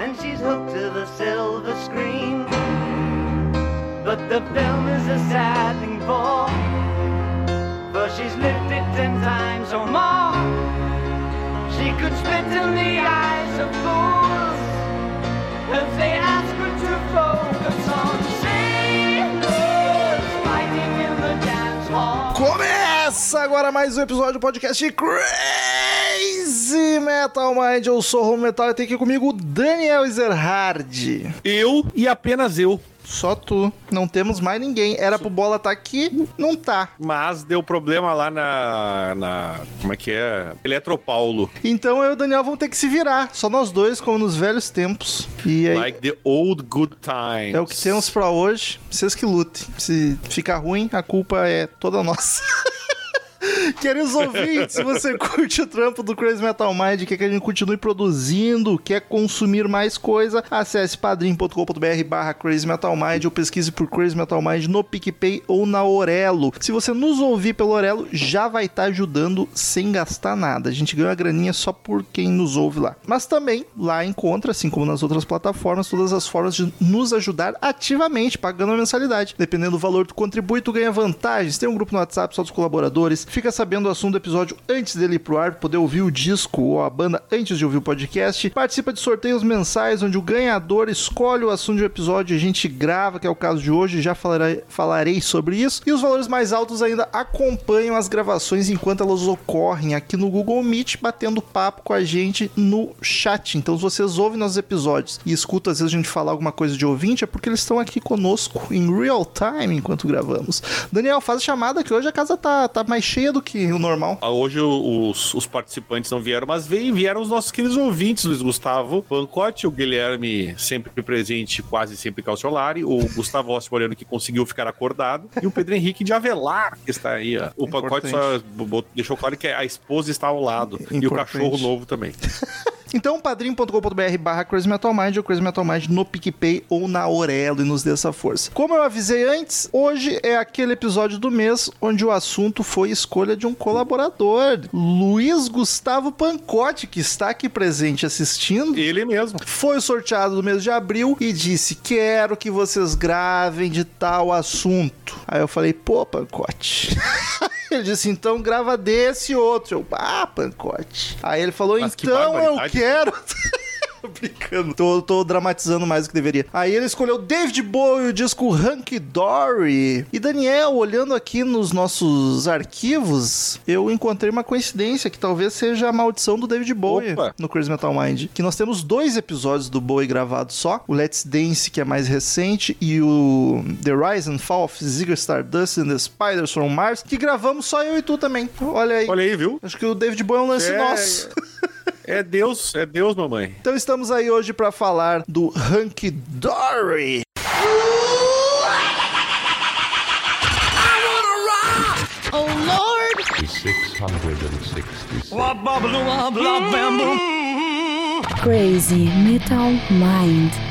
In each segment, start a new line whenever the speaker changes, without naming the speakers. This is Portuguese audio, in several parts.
and she's hooked to the silver screen. But the film is a sad thing for, for she's lived it ten times or more. She could spit in the eyes of fools if they ask her to focus on sailors fighting in the dance hall.
Começa agora mais um episódio do podcast Crazy Metal Mind. Eu sou o Home Metal e tem aqui comigo o Daniel Ezerhard.
Eu e apenas eu.
Só tu. Não temos mais ninguém. Era pro bola estar aqui, não tá.
Mas deu problema lá na. na como é que é? Eletropaulo.
Então eu e o Daniel vamos ter que se virar. Só nós dois, como nos velhos tempos. E aí.
Like the old good times.
É o que temos pra hoje. Vocês que lutem. Se ficar ruim, a culpa é toda nossa. Queridos ouvintes, se você curte o trampo do Crazy Metal Mind, quer que a gente continue produzindo, quer consumir mais coisa, acesse padrim.com.br barra Crazy Metal Mind ou pesquise por Crazy Metal Mind no PicPay ou na Orelo. Se você nos ouvir pelo Orelo, já vai estar ajudando sem gastar nada. A gente ganha uma graninha só por quem nos ouve lá. Mas também lá encontra, assim como nas outras plataformas, todas as formas de nos ajudar ativamente, pagando a mensalidade. Dependendo do valor que tu contribui, tu ganha vantagens. Tem um grupo no WhatsApp só dos colaboradores, fica sabendo o assunto do episódio antes dele ir pro ar, poder ouvir o disco ou a banda antes de ouvir o podcast. Participa de sorteios mensais, onde o ganhador escolhe o assunto do episódio e a gente grava, que é o caso de hoje, já falarei, falarei sobre isso. E os valores mais altos ainda acompanham as gravações enquanto elas ocorrem aqui no Google Meet, batendo papo com a gente no chat. Então, se vocês ouvem nossos episódios e escutam às vezes a gente falar alguma coisa de ouvinte, é porque eles estão aqui conosco em real time enquanto gravamos. Daniel, faz a chamada que hoje a casa tá, tá mais cheia do que o normal.
Ah, Hoje os, os participantes não vieram, mas veio, vieram os nossos queridos ouvintes, Luiz Gustavo Pancotti, o Guilherme sempre presente, quase sempre calciolari, o Gustavo Rossi Moreno que conseguiu ficar acordado, e o Pedro Henrique de Avelar, que está aí. ó. O Pancotti só deixou claro que a esposa está ao lado, e o cachorro novo também.
Então, padrim.com.br barra Crazy Metal Mind ou Crazy Metal Mind no PicPay ou na Orelo e nos dê essa força. Como eu avisei antes, hoje é aquele episódio do mês onde o assunto foi escolha de um colaborador, Luiz Gustavo Pancotti, que está aqui presente assistindo.
Ele mesmo.
Foi sorteado no mês de abril e disse: Quero que vocês gravem de tal assunto. Aí eu falei: Pô, Pancote. Ele disse, então grava desse outro. Eu, ah, Pancote. Aí ele falou,
Mas que
então eu
barbaridade.
Quero. Tô brincando. Tô, tô dramatizando mais do que deveria. Aí ele escolheu David Bowie, o disco Hunky Dory. E Daniel, olhando aqui nos nossos arquivos, eu encontrei uma coincidência que talvez seja a maldição do David Bowie
Opa.
no Crazy Metal Mind. Que nós temos dois episódios do Bowie gravados só. O Let's Dance, que é mais recente, e o The Rise and Fall of Ziggy Stardust and the Spiders from Mars, que gravamos só eu e tu também. Olha aí.
Olha aí, viu?
Acho que o David Bowie é um lance
É,
nosso.
É Deus, é Deus, mamãe.
Então estamos aí hoje pra falar do Hunky Dory.
Oh Lord!
666.
Crazy Metal Mind.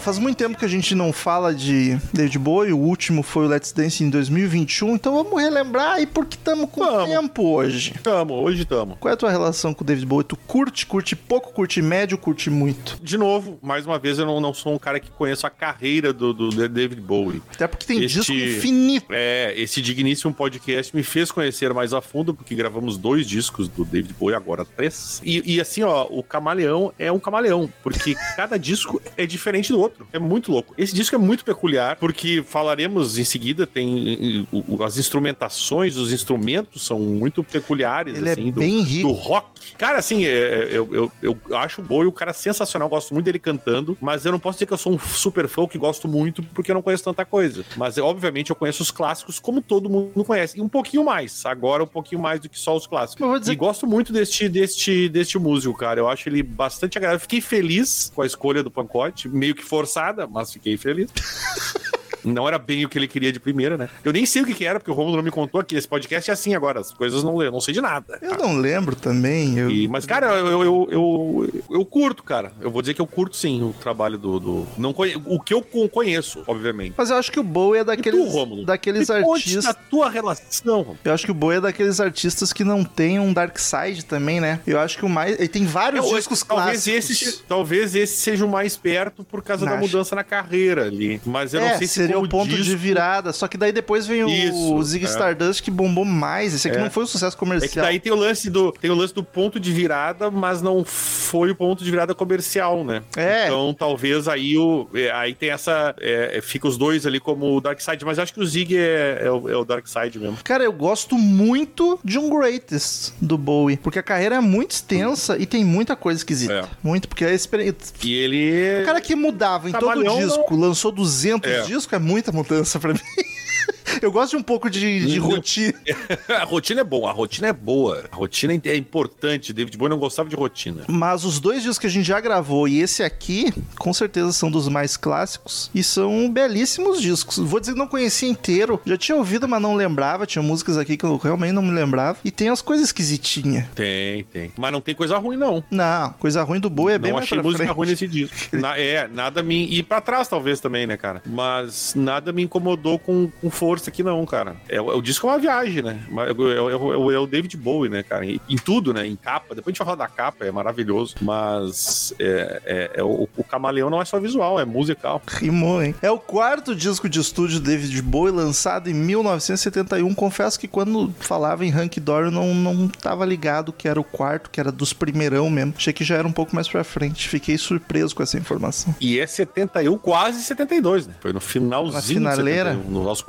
Faz muito tempo que a gente não fala de David Bowie. O último foi o Let's Dance em 2021. Então vamos relembrar aí porque estamos com
Vamos.
tempo hoje.
Tamo, hoje tamo.
Qual é a tua relação com o David Bowie? Tu curte, curte pouco, curte médio, curte muito?
De novo, mais uma vez, eu não, não sou um cara que conheço a carreira do, do David Bowie.
Até porque tem
Este-
disco infinito.
É, esse digníssimo podcast me fez conhecer mais a fundo, porque gravamos dois discos do David Bowie, agora três. E, e assim, ó, o camaleão é um camaleão, porque cada disco é diferente do outro. É muito louco. Esse disco é muito peculiar, porque falaremos em seguida, tem as instrumentações, os instrumentos são muito peculiares,
Ele é
assim, do,
bem rico.
do rock. Cara, assim, é- eu, eu, eu acho o Bowie o cara sensacional, gosto muito dele cantando, mas eu não posso dizer que eu sou um super fã que gosto muito, porque eu não conheço tanta coisa. Mas, obviamente, eu conheço os clássicos como todo mundo conhece, e um pouquinho mais. Agora, um pouquinho mais do que só os clássicos.
Dizer
E gosto muito deste, deste, deste músico, cara. Eu acho ele bastante agradável. Fiquei feliz com a escolha do Pancote, meio que forçada, mas fiquei feliz. Não era bem o que ele queria de primeira, né? Eu nem sei o que, que era, porque o Romulo não me contou aqui. Esse podcast é assim agora, as coisas não, eu não sei de nada.
Eu não lembro também. Eu...
E- mas, cara, eu, eu, eu, eu curto, cara. Eu vou dizer que eu curto sim o trabalho do. do não conhe... O que eu con- conheço, obviamente.
Mas eu acho que o Bowie é daqueles,
tu, Rômulo?
daqueles
Me
artistas.
da tua relação. Romulo.
Eu acho que o Bowie é daqueles artistas que não tem um Dark Side também, né? Eu acho que o mais. Ele tem vários
Eu-
discos
talvez
clássicos.
esse, talvez esse seja o mais perto por causa da
Acho.
mudança na carreira ali. Mas eu
é,
não sei se
seria o ponto
disco-
de virada. Só que daí depois vem o
Isso,
Zig
é.
Stardust que bombou mais. Esse aqui
É.
não foi um sucesso
É
comercial.
que daí tem o lance do tem o lance do ponto de virada, mas não foi o ponto de virada comercial, né?
É.
Então talvez aí o é, aí tem essa é, fica os dois ali como o Dark Side, mas acho que o Zig é, é o, é o Dark Side mesmo.
Cara, eu gosto muito de um Greatest do Bowie, porque a carreira é muito extensa e tem muita coisa esquisita.
É.
Muito, porque a experiência.
E ele
O cara que mudava em todo
Trabalhão
disco, lançou 200
É.
discos, é muita mudança pra mim. Eu gosto de um pouco de, de
Não.
rotina.
a rotina é boa, a rotina é boa. A rotina é importante. David Bowie não gostava de rotina.
Mas os dois discos que a gente já gravou e esse aqui, com certeza são dos mais clássicos e são belíssimos discos. Vou dizer que não conhecia inteiro, já tinha ouvido, mas não lembrava. Tinha músicas aqui que eu realmente não me lembrava. E tem as coisas esquisitinhas.
Tem, tem. Mas não tem coisa ruim não.
Não, coisa ruim do Bowie é bem
não
mais
achei
pra
música
frente.
ruim nesse disco. Na- é, nada me. E pra trás, talvez, também, né, cara? Mas nada me incomodou com, com força aqui, não, cara. É, o- o disco é uma viagem, né? É, o- é é David Bowie, né, cara? Em, em tudo, né? Em capa. Depois a gente vai falar da capa, é maravilhoso. Mas é, é- é o, o Camaleão não é só visual, é musical.
Rimou, hein? É o quarto disco de estúdio David Bowie, lançado em 1971. Confesso que quando falava em Hank Dory, eu não, não tava ligado que era o quarto, que era dos primeirão mesmo. Achei que já era um pouco mais pra frente. Fiquei surpreso com essa informação.
E é 71, quase 72, né? Foi no finalzinho.
Na finaleira?
71, no- aos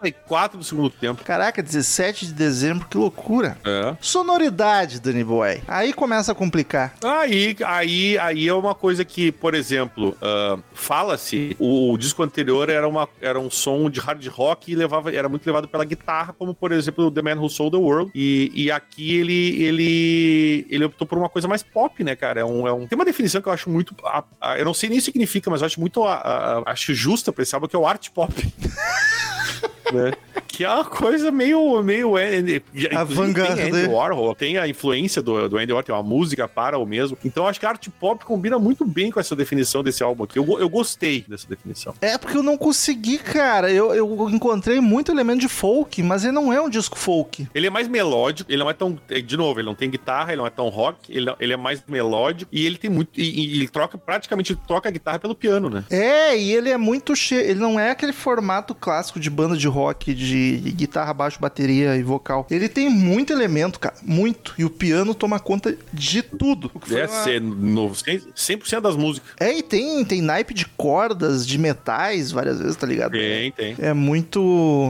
44 do segundo tempo.
Caraca, 17 de dezembro, que loucura.
É.
Sonoridade, Danny Boy. Aí começa a complicar.
Aí, aí, aí é uma coisa que, por exemplo, ah, fala-se, o, o disco anterior era, uma, era um som de hard rock e levava, era muito levado pela guitarra, como por exemplo o The Man Who Sold the World. E, e aqui ele, ele, ele optou por uma coisa mais pop, né, cara? É um, é um- tem uma definição que eu acho muito. a- a- eu não sei nem o que significa, mas eu acho muito. a- acho justa pra esse álbum, que é o art pop. né? Que é uma coisa meio. meio Andy-
Avant-garde.
Tem Andy Warhol, tem a influência do, do Andy Warhol, tem uma música para o mesmo. Então acho que a art pop combina muito bem com essa definição desse álbum aqui. Eu, eu gostei dessa definição.
É porque eu não consegui, cara. Eu, eu encontrei muito elemento de folk, mas ele não é um disco folk.
Ele é mais melódico, ele não é tão. De novo, ele não tem guitarra, ele não é tão rock, ele, ele é mais melódico e ele tem muito. E, e ele troca, praticamente troca a guitarra pelo piano, né?
É, e ele é muito cheio. Ele não é aquele formato clássico de banda de rock, de guitarra, baixo, bateria e vocal. Ele tem muito elemento, cara. Muito. E o piano toma conta de tudo. O
Deve
uma-
ser no 100% das músicas.
É, e tem, tem naipe de cordas, de metais, várias vezes, tá ligado?
Tem, tem.
É muito.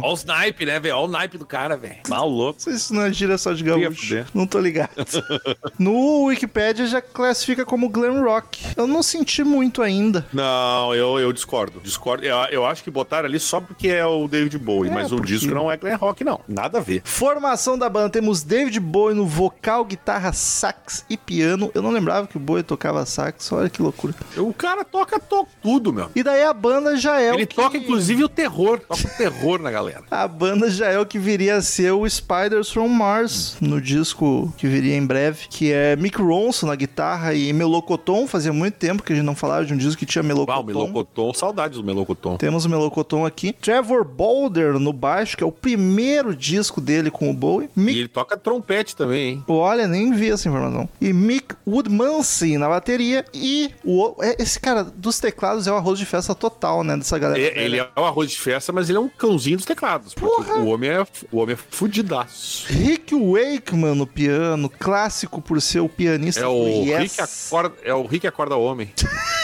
Olha os naipe, né, velho? Olha o naipe do cara, velho. Mal louco.
Não sei se isso não é gira só de gaúcho. Não tô ligado. no Wikipedia já classifica como glam rock. Eu não senti muito ainda.
Não, eu, eu discordo. Discordo. Eu, eu acho que botaram ali só porque é o David Bowie,
É,
mas o
porque-
disco não é glam rock, não. Nada a ver.
Formação da banda, temos David Bowie no vocal, guitarra, sax e piano. Eu não lembrava que o Bowie tocava sax, olha que loucura.
O cara toca, toca tudo, meu.
E daí a banda já é
Ele
o que...
toca, inclusive, o terror. Toca o terror na galera.
A banda já é o que viria a ser o Spiders from Mars, no disco que viria em breve, que é Mick Ronson na guitarra e Melocoton. Fazia muito tempo que a gente não falava de um disco que tinha Melocoton.
Uau, Melocoton. Saudades do Melocoton.
Temos o Melocoton aqui. Trevor Boulder no baixo, que é o primeiro disco dele com o Bowie.
E
Mick
ele toca trompete também, hein?
Olha, nem vi essa informação. E Mick Woodmansey na bateria. E o, é, esse cara dos teclados é o arroz de festa total, né? Dessa galera.
É, ele é um arroz de festa, mas ele é um cãozinho dos teclados. O homem é, o homem é fudidaço.
Rick Wakeman no piano, clássico por ser o pianista
É o,
Yes.
Rick acorda, é o Rick acorda homem.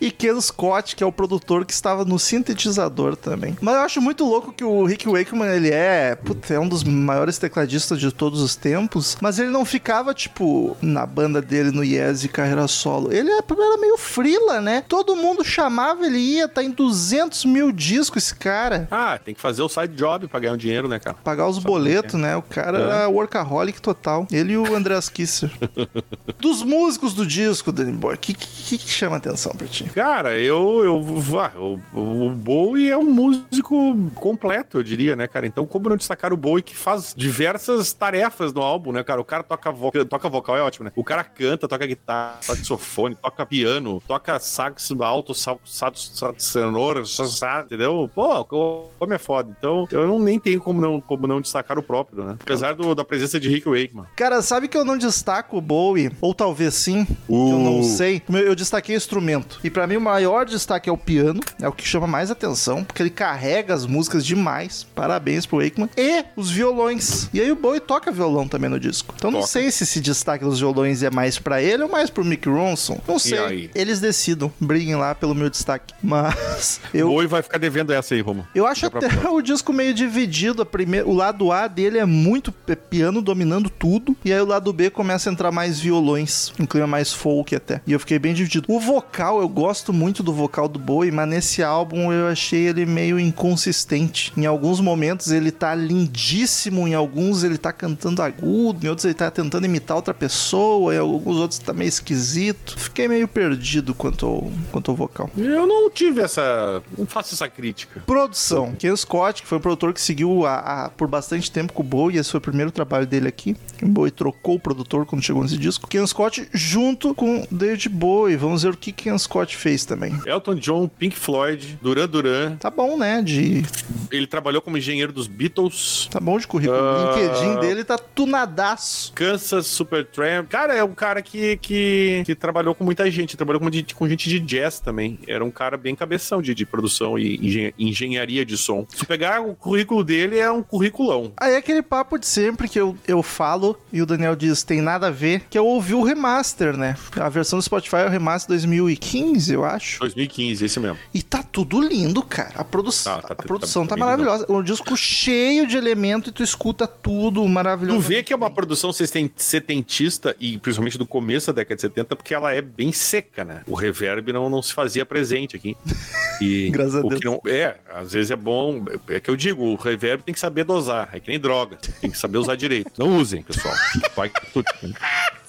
e Ken Scott, que é o produtor que estava no sintetizador também. Mas eu acho muito louco que o Rick Wakeman, ele é, puta, é um dos maiores tecladistas de todos os tempos, mas ele não ficava, tipo, na banda dele no Yes de carreira solo. Ele é, era meio frila, né? Todo mundo chamava, ele ia, tá em 200 mil discos esse cara.
Ah, tem que fazer o side job pra ganhar um dinheiro, né, cara?
Pagar os boletos, né? O cara
É.
era workaholic total. Ele e o Andreas Kisser. Dos músicos do disco, Danny Boy, o que, que, que chama atenção pra ti?
Cara, eu. eu ah, o, o Bowie é um músico completo, eu diria, né, cara? Então, como não destacar o Bowie que faz diversas tarefas no álbum, né, cara? O cara toca, vo toca vocal, é ótimo, né? O cara canta, toca guitarra, toca saxofone, toca piano, toca sax alto, sax sonoro, entendeu? Pô, como é foda. Então, eu não, nem tenho como não, como não destacar o próprio, né? Apesar do, da presença de Rick Wakeman.
Cara, sabe que eu não destaco o Bowie? Ou talvez sim, que eu não
Uh.
sei. Eu destaquei o instrumento. E pra mim o maior destaque é o piano, é o que chama mais atenção, porque ele carrega as músicas demais. Parabéns pro Wakeman. E os violões. E aí o Bowie toca violão também no disco. Então não
Toca.
sei se esse destaque dos violões é mais pra ele ou mais pro Mick Ronson. Não sei. Eles decidam. Briguem lá pelo meu destaque. Mas
O
eu
Bowie vai ficar devendo essa aí, Romo.
eu acho
pra
até
próxima.
o disco meio dividido. A primeira, o lado A dele é muito p- piano dominando tudo. E aí o lado B começa a entrar mais violões. Um clima mais folk até. E eu fiquei bem dividido. O vocal, eu gosto muito do vocal do Bowie, mas nesse álbum eu achei ele meio inconsistente. Em alguns momentos ele tá lindíssimo, em alguns ele tá cantando agudo, em outros ele tá tentando imitar outra pessoa, em alguns outros tá meio esquisito. Fiquei meio perdido quanto ao, quanto ao vocal.
Eu não tive essa. Não faço essa crítica.
Produção. Ken Scott, que foi o produtor que seguiu a, a- por bastante tempo com o Bowie, esse foi o primeiro trabalho dele aqui. O Bowie trocou o produtor quando chegou nesse disco. Ken Scott junto com David Bowie. Vamos ver o que Ken Scott fez também.
Elton John, Pink Floyd, Duran Duran.
Tá bom, né? De,
Ele trabalhou como engenheiro dos Beatles.
tá bom de currículo. O
Ah.
LinkedIn dele tá tunadaço.
Kansas Supertramp. Cara, é um cara que, que, que trabalhou com muita gente. Trabalhou com, de- com gente de jazz também. Era um cara bem cabeção de, de produção e engen- engenharia de som. Se pegar o currículo dele, é um curriculão.
Aí é aquele papo de sempre que eu, eu falo e o Daniel diz tem nada a ver, que eu ouvi o remaster, né? A versão do Spotify é o remaster 2015, eu acho.
2015, esse mesmo.
E tá tudo lindo, cara. A, produ
Tá, tá,
a produção tá,
tá
maravilhosa. Um disco cheio de elementos e tu escuta tudo maravilhoso.
Tu vê que é uma produção seten- setentista e principalmente do começo da década de 70, porque ela é bem seca, né? O reverb não, não se fazia presente aqui. E
Graças a Deus.
não, é, às vezes é bom. É que eu digo, o reverb tem que saber dosar. É que nem droga. Tem que saber usar direito. Não usem, pessoal. Vai tudo.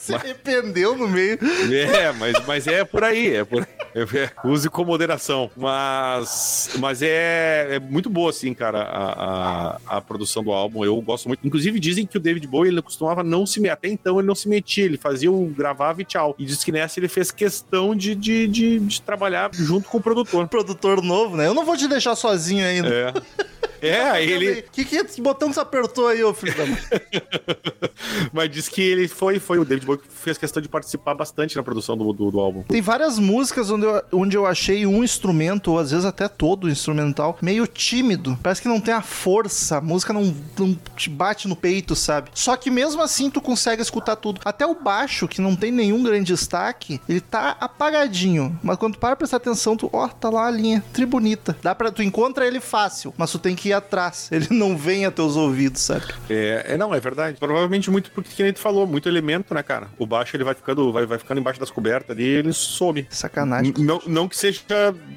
Se arrependeu no meio.
É, mas, mas é por aí, é por aí. É, use com moderação. Mas, mas é, é muito boa, assim, cara, a, a, a produção do álbum. Eu gosto muito. Inclusive, dizem que o David Bowie ele costumava não se meter. Até então ele não se metia, ele fazia o gravava e tchau. E diz que nessa ele fez questão de, de, de, de trabalhar junto com o produtor.
Produtor novo, né? Eu não vou te deixar sozinho ainda.
É. É, aí ele.
Que, que botão que você apertou aí, ô filho da mãe?
Mas diz que ele foi, foi o David Bowie que fez questão de participar bastante na produção do, do, do álbum.
Tem várias músicas onde eu, onde eu achei um instrumento, ou às vezes até todo o instrumental, meio tímido. Parece que não tem a força, a música não, não te bate no peito, sabe? Só que mesmo assim tu consegue escutar tudo. Até o baixo, que não tem nenhum grande destaque, ele tá apagadinho. Mas quando tu para prestar atenção, tu, ó, tá lá a linha, tribunita. Dá pra, tu encontra ele fácil, mas tu tem que atrás. Ele não vem a teus ouvidos, sabe?
É, é, não, é verdade. Provavelmente muito porque que nem tu falou, muito elemento, né, cara? O baixo ele vai ficando, vai, vai ficando embaixo das cobertas ali, ele some.
Sacanagem.
N- Não, não que seja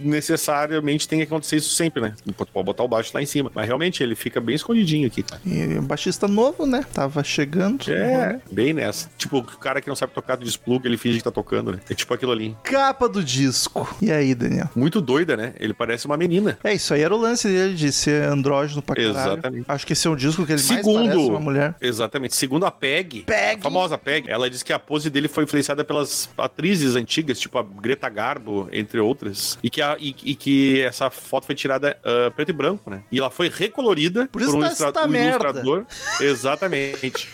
necessariamente tenha que acontecer isso sempre, né? Tu pode botar o baixo lá em cima. Mas realmente ele fica bem escondidinho aqui, cara.
E um baixista novo, né? Tava chegando.
É, bem nessa. Tipo, o cara que não sabe tocar do desplug, ele finge que tá tocando, né? É tipo aquilo ali.
Capa do disco. E aí, Daniel?
Muito doida, né? Ele parece uma menina.
É, isso aí era o lance dele de ser andrógeno pra caralho.
Exatamente.
Acho que esse é um disco que ele mais
Segundo,
parece uma mulher.
Exatamente. Segundo a Peg,
Peg.
a famosa Peg, ela diz que a pose dele foi influenciada pelas atrizes antigas, tipo a Greta Garbo, entre outras, e que, a- e- e que essa foto foi tirada ah, preto e branco, né? E ela foi recolorida
Por isso
um,
tá
ilustra- um ilustrador. Exatamente.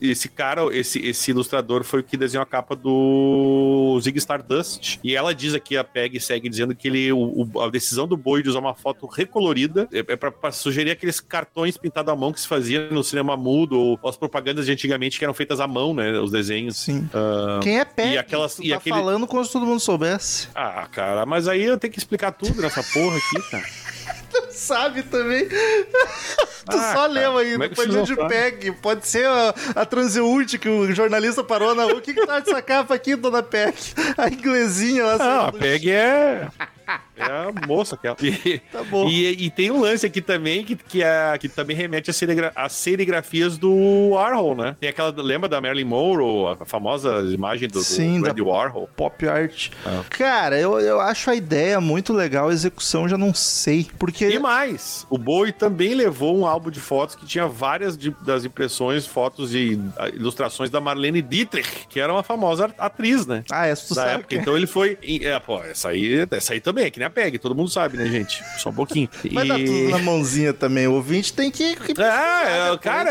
Esse- cara, esse, esse ilustrador foi o que desenhou a capa do Zig Stardust. E ela diz aqui, a Peg segue dizendo que ele, o- o- a decisão do Boi de usar uma foto recolorida é, é pra sugerir aqueles cartões pintados à mão que se fazia no cinema mudo, ou as propagandas de antigamente que eram feitas à mão, né? Os desenhos.
Sim.
Ah,
Quem é pé?
E aquelas-
tu
e
tá
aquele-
falando como se todo mundo soubesse.
Ah, cara, mas aí eu tenho que explicar tudo nessa porra aqui, cara.
Sabe também. tu
Ah,
só
cara,
leu aí,
é não
de? PEG. Pode ser a, a transeúnte que o jornalista parou na rua. O que, que tá dessa capa aqui, dona PEG? A inglesinha lá.
Não, a
saindo do
PEG é. É a moça aquela. E,
Tá bom.
E, e tem um lance aqui também que, que, é, que também remete às serigra serigrafias do Warhol, né? Tem aquela. Lembra da Marilyn Monroe, a famosa imagem do, do
Sim, da-
Andy Warhol?
Pop art.
Ah.
Cara, eu, eu acho a ideia muito legal, a execução já não sei. Porque.
E mais, o Bowie também levou um álbum de fotos que tinha várias de- das impressões, fotos e ah, ilustrações da Marlene Dietrich, que era uma famosa atriz, né?
Ah, essa tu
da
sabe.
época. Então ele foi. e, É, pô, essa aí, essa aí também, é que nem a PEG, todo mundo sabe, né, gente? Só um pouquinho.
Mas dá tudo na mãozinha também. O ouvinte tem que. que-
Ah, é, cara,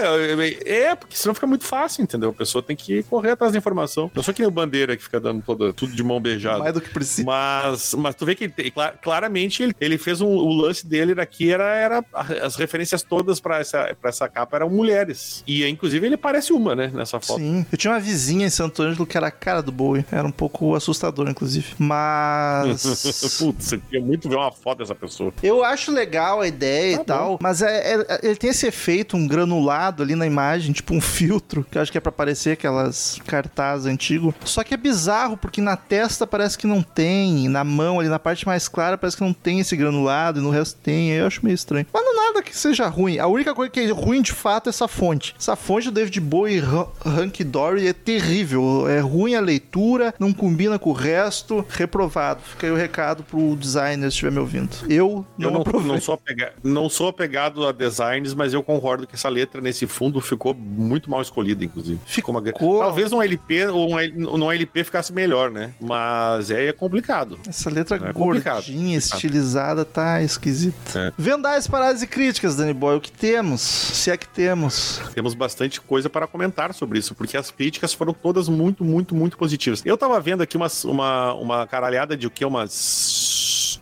é, porque senão fica muito fácil, entendeu? A pessoa tem que correr atrás da informação. Não sou que nem o Bandeira que fica dando toda, tudo de mão beijada.
Mais do que precisa.
Mas, mas tu vê que ele tem- claramente ele, ele fez um, o lance dele daqui era, era as referências todas pra essa, pra essa capa eram mulheres. E inclusive ele parece uma, né, nessa foto.
Sim. Eu tinha uma vizinha em Santo Ângelo que era a cara do Bowie. Era um pouco assustador, inclusive. Mas.
Putz, eu queria muito ver uma foto dessa pessoa.
Eu acho legal a ideia
Tá
e tal, mas é, é- ele tem esse efeito, um granulado ali na imagem, tipo um filtro, que eu acho que é pra parecer aquelas cartazes antigos. Só que é bizarro, porque na testa parece que não tem, na mão ali, na parte mais clara, parece que não tem esse granulado, e no resto tem, aí eu acho meio estranho. Mas não é nada que seja ruim. A única coisa que é ruim de fato é essa fonte. Essa fonte do David Bowie Hank Dory é terrível. É ruim a leitura, não combina com o resto, reprovado. Fica aí o recado pro designer se estiver me ouvindo. Eu não,
Eu não, não, sou apega- não sou apegado a designs, mas eu concordo que essa letra nesse fundo ficou muito mal escolhida, inclusive.
Ficou.
uma... Talvez um LP ou um, L- num LP ficasse melhor, né? Mas é, é complicado.
Essa letra
É complicado.
gordinha, estilizada, tá esquisita.
É.
Vendais, paradas e críticas, Danny Boy. O que temos? Se é que temos.
Temos bastante coisa para comentar sobre isso, porque as críticas foram todas muito, muito, muito positivas. Eu tava vendo aqui umas, uma, uma caralhada de o que? Umas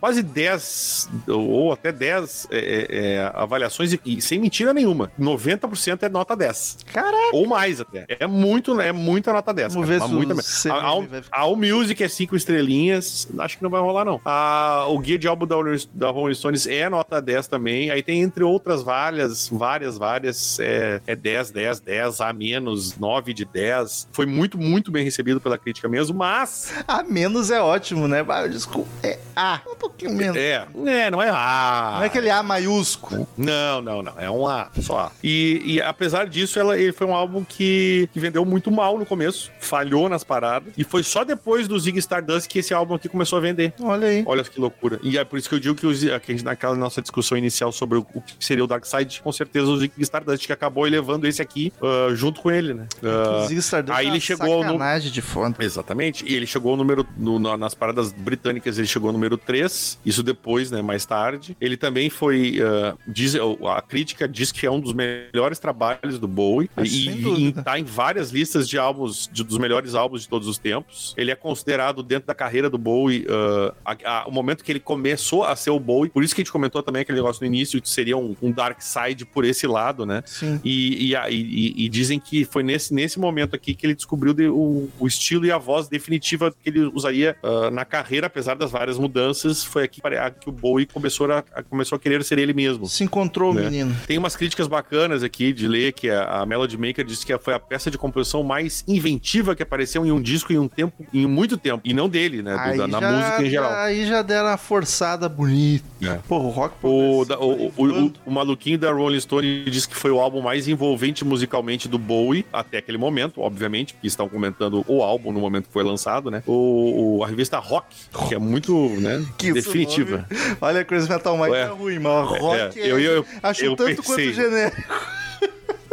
quase 10 ou até 10 é, é, é, avaliações e, e sem mentira nenhuma. 90% é nota 10.
Caraca.
Ou mais até. É muito, é muita nota 10.
Vamos
cara.
ver
muita
o
mesmo. A, a All Music é 5 estrelinhas. Acho que não vai rolar, não. A, o guia de álbum da, Rolling- da Rolling Stones é nota 10 também. Aí tem, entre outras várias, várias, várias. É, é 10, 10, 10, A menos, 9 de 10. Foi muito, muito bem recebido pela crítica mesmo, mas.
A menos é ótimo, né? Ah, Desculpa. É A. Um pouquinho menos.
É, é não é A.
Não é aquele A maiúsculo.
Não, não, não. É um A, só A. E, e apesar disso, ela, ele foi um álbum que, que vendeu muito mal no começo, falhou nas paradas. E foi só depois do Zig Stardust que esse álbum aqui começou a vender.
Olha aí.
Olha que loucura. E é por isso que eu digo que, os, que a gente, naquela nossa discussão inicial sobre o, o que seria o Dark Side, com certeza o Zig Stardust que acabou elevando esse aqui ah, junto com ele, né? Ah,
O Zig Stardust
aí
é
ele chegou
sacanagem de foda.
Exatamente. E ele chegou ao número. no- na- nas paradas britânicas, ele chegou ao número 3. Isso depois, né? Mais tarde. Ele também foi. ah, diz, a crítica diz que é um dos melhores trabalhos do Bowie.
Ah,
e
sem
e
dúvida.
tá em várias listas de álbuns, de- dos melhores álbuns de todos os tempos. Ele é considerado dentro da carreira do Bowie. ah, a- a- o momento que ele começou a ser o Bowie. Por isso que a gente comentou também aquele negócio no início, que seria um, um Dark Side por esse lado, né?
Sim.
E, e, e- e- dizem que foi nesse, nesse momento aqui que ele descobriu de- o, o estilo e a voz definitiva que ele usaria ah, na carreira, apesar das várias mudanças. Foi aqui pare- que o Bowie começou a, a- começou a querer ser ele mesmo.
Se encontrou o
Né?
menino.
Tem umas críticas bacanas aqui de ler que a, a Melody Maker disse que foi a peça de composição mais inventiva que apareceu em um disco em um tempo, em muito tempo. E não dele, né? do- da- na
já-
música em geral.
Aí já deram uma forçada bonita.
É.
Pô, o rock
O, da- o, o- o- o maluquinho da Rolling Stone disse que foi o álbum mais envolvente musicalmente do Bowie até aquele momento, obviamente, porque estão comentando o álbum no momento que foi lançado, né? O, o- a revista Rock, que é muito, né,
Que
definitiva.
Olha, Crazy Metal Mind é ruim, mas o rock
É, eu- eu-
acho
eu
tanto quanto
pensei.
genérico.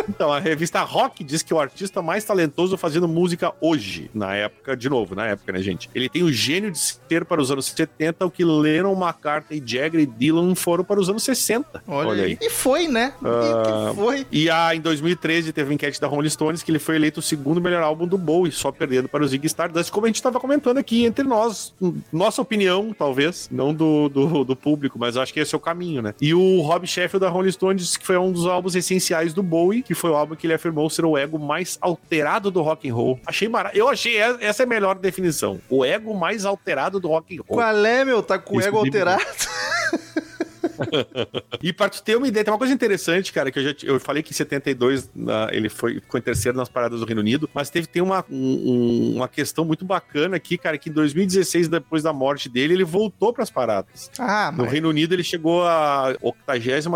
Então, a revista Rock diz que o artista mais talentoso fazendo música hoje, na época, de novo, na época, né, gente? Ele tem o gênio de ser para os anos 70 o que Lennon, McCartney, Jagger e Dylan foram para os anos 60.
Olha, aí. E foi, né? E que foi.
E a, em 2013 teve uma enquete da Rolling Stones que ele foi eleito o segundo melhor álbum do Bowie, só perdendo para o Ziggy Stardust, como a gente estava comentando aqui entre nós. Nossa opinião, talvez, não do, do, do público, mas acho que esse é o caminho, né? E o Rob Sheffield da Rolling Stones disse que foi um dos álbuns essenciais do Bowie, que foi o álbum que ele afirmou ser o ego mais alterado do rock and roll. Achei maravilhoso. Eu achei essa é a melhor definição. O ego mais alterado do rock and roll.
Qual é, meu? Tá com o ego alterado?
e pra tu ter uma ideia, tem uma coisa interessante, cara, que eu já eu falei que em 72 na, ele foi, ficou em terceiro nas paradas do Reino Unido, mas teve tem uma, um, uma questão muito bacana aqui, cara, que em 2016, depois da morte dele, ele voltou pras paradas.
Ah,
no Reino Unido ele chegou a 83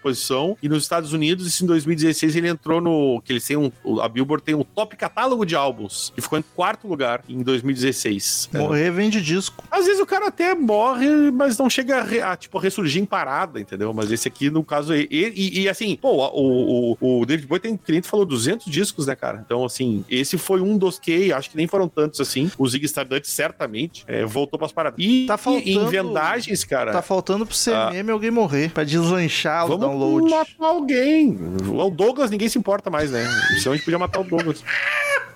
posição e nos Estados Unidos, isso em 2016, ele entrou no que eles têm um, a Billboard tem um top catálogo de álbuns e ficou em quarto lugar em 2016.
Morrer vende disco.
Às vezes o cara até morre, mas não chega a, a tipo ressurgir em parada parada, entendeu? Mas esse aqui, no caso, e, e, e assim, pô, o, o, o, David Bowie tem cliente falou 200 discos, né, cara? Então, assim, esse foi um dos que, acho que nem foram tantos assim. O Zig Stardust, certamente, é, voltou pras paradas. E
tá faltando,
em vendagens, cara.
Tá faltando pro CMM ah, alguém morrer, pra deslanchar o
vamos
download.
matar alguém. O Douglas, ninguém se importa mais, né? Isso a gente podia matar o Douglas.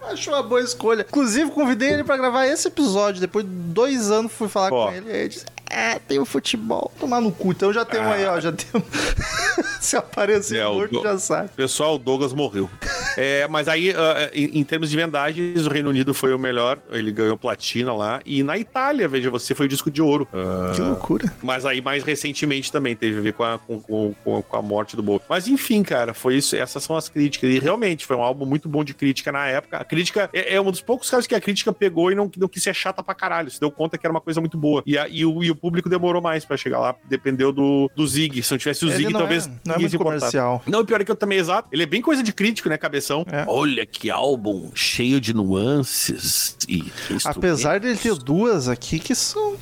Acho uma boa escolha. Inclusive, convidei ele pra gravar esse episódio. Depois de dois anos, fui falar com ele. E ele disse: É, tem o futebol. Tomar no cu. Então já tem ah. aí, ó. Já tem. Se aparecer é, morto, do... já sabe.
Pessoal, o Douglas morreu. é, mas aí, uh, em, em, termos de vendagens, o Reino Unido foi o melhor. Ele ganhou platina lá. E na Itália, veja, você foi o disco de ouro.
Uh, que loucura.
Mas aí, mais recentemente também, teve a ver com a, com, com, com a morte do Bowie. Mas enfim, cara, foi isso. Essas são as críticas. E realmente, foi um álbum muito bom de crítica na época. A crítica é, é um dos poucos casos que a crítica pegou e não, não quis ser chata pra caralho. Se deu conta que era uma coisa muito boa. E, a, e, o, e o público demorou mais pra chegar lá. Dependeu do, do Zig. Se não tivesse o Ele Zig, talvez.
É, não é muito comercial.
Não, o pior é que eu também, exato. Ele é bem coisa de crítico, né, cabeção? É. Olha que álbum cheio de nuances e.
Apesar dele ter duas aqui que são,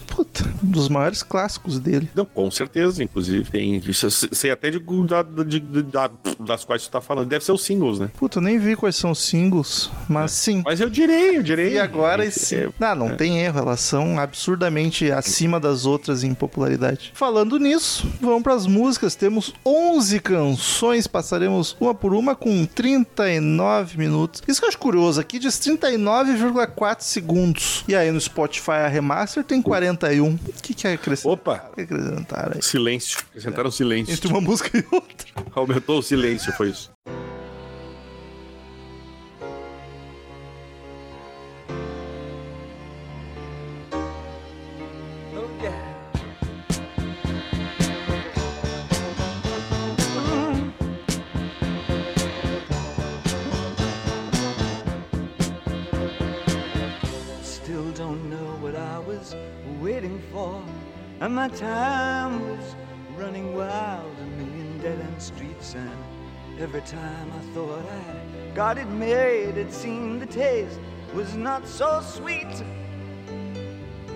um dos maiores clássicos dele.
Não, com certeza, inclusive. Tem. Isso, sei até de, de, de, das quais você tá falando. Deve ser os singles, né?
Puta, eu nem vi quais são os singles, mas é. sim.
Mas eu direi, eu direi.
E agora é, sim. Não, não é. tem erro, elas são absurdamente acima das outras em popularidade. Falando nisso, vamos para as músicas. Temos 11 canções, passaremos uma por uma com 39 minutos. Isso que eu acho curioso, aqui diz 39,4 segundos. E aí no Spotify a remaster tem 41. O que que é acrescentar?
Opa!
Que acrescentaram aí?
Silêncio. Acrescentaram é. silêncio.
Entre uma música e outra.
Aumentou o silêncio, foi isso.
And my time was running wild, a million dead end streets. And every time I thought I got it made, it seemed the taste was not so sweet.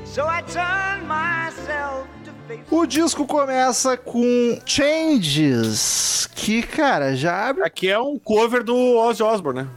So I turned myself
O disco começa com Changes, que, cara, já abre.
Aqui é um cover do Ozzy Osbourne, né?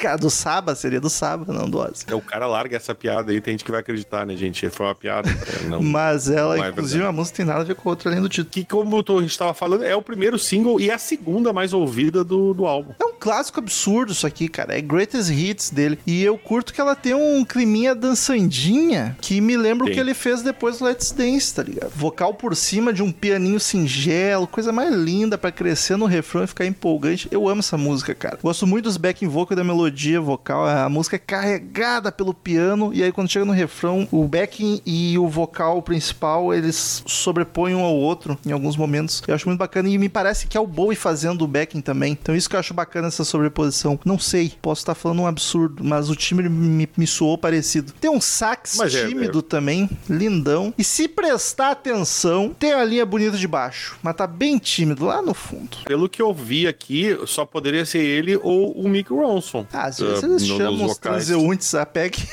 Cara, do Saba, seria do Saba, não do Ozzy.
É, o cara larga essa piada aí, tem gente que vai acreditar, né, gente? Foi uma piada. Não,
Mas ela, não é inclusive, a música tem nada a ver com a outra além do título.
Que, como a gente tava falando, é o primeiro single e a segunda mais ouvida do, do álbum.
É um clássico absurdo isso aqui, cara. É greatest hits dele. E eu curto que ela tem um climinha dançandinha que me lembra o que ele fez depois do Let's Dance, tá ligado? Vocal por cima de um pianinho singelo, coisa mais linda para crescer no refrão e ficar empolgante. Eu amo essa música, cara. Gosto muito dos backing vocal da melodia melodia vocal, a música é carregada pelo piano, e aí quando chega no refrão, o backing e o vocal principal, eles sobrepõem um ao outro em alguns momentos. Eu acho muito bacana, e me parece que é o Bowie fazendo o backing também. Então isso que eu acho bacana, essa sobreposição. Não sei, posso estar falando um absurdo, mas o timbre me, me soou parecido. Tem um sax mas tímido é, é. também, lindão. E se prestar atenção, tem a linha bonita de baixo, mas tá bem tímido lá no fundo.
Pelo que eu vi aqui, só poderia ser ele ou o Mick Ronson.
Ah, às vezes eles chamam os transeuntes a PEC.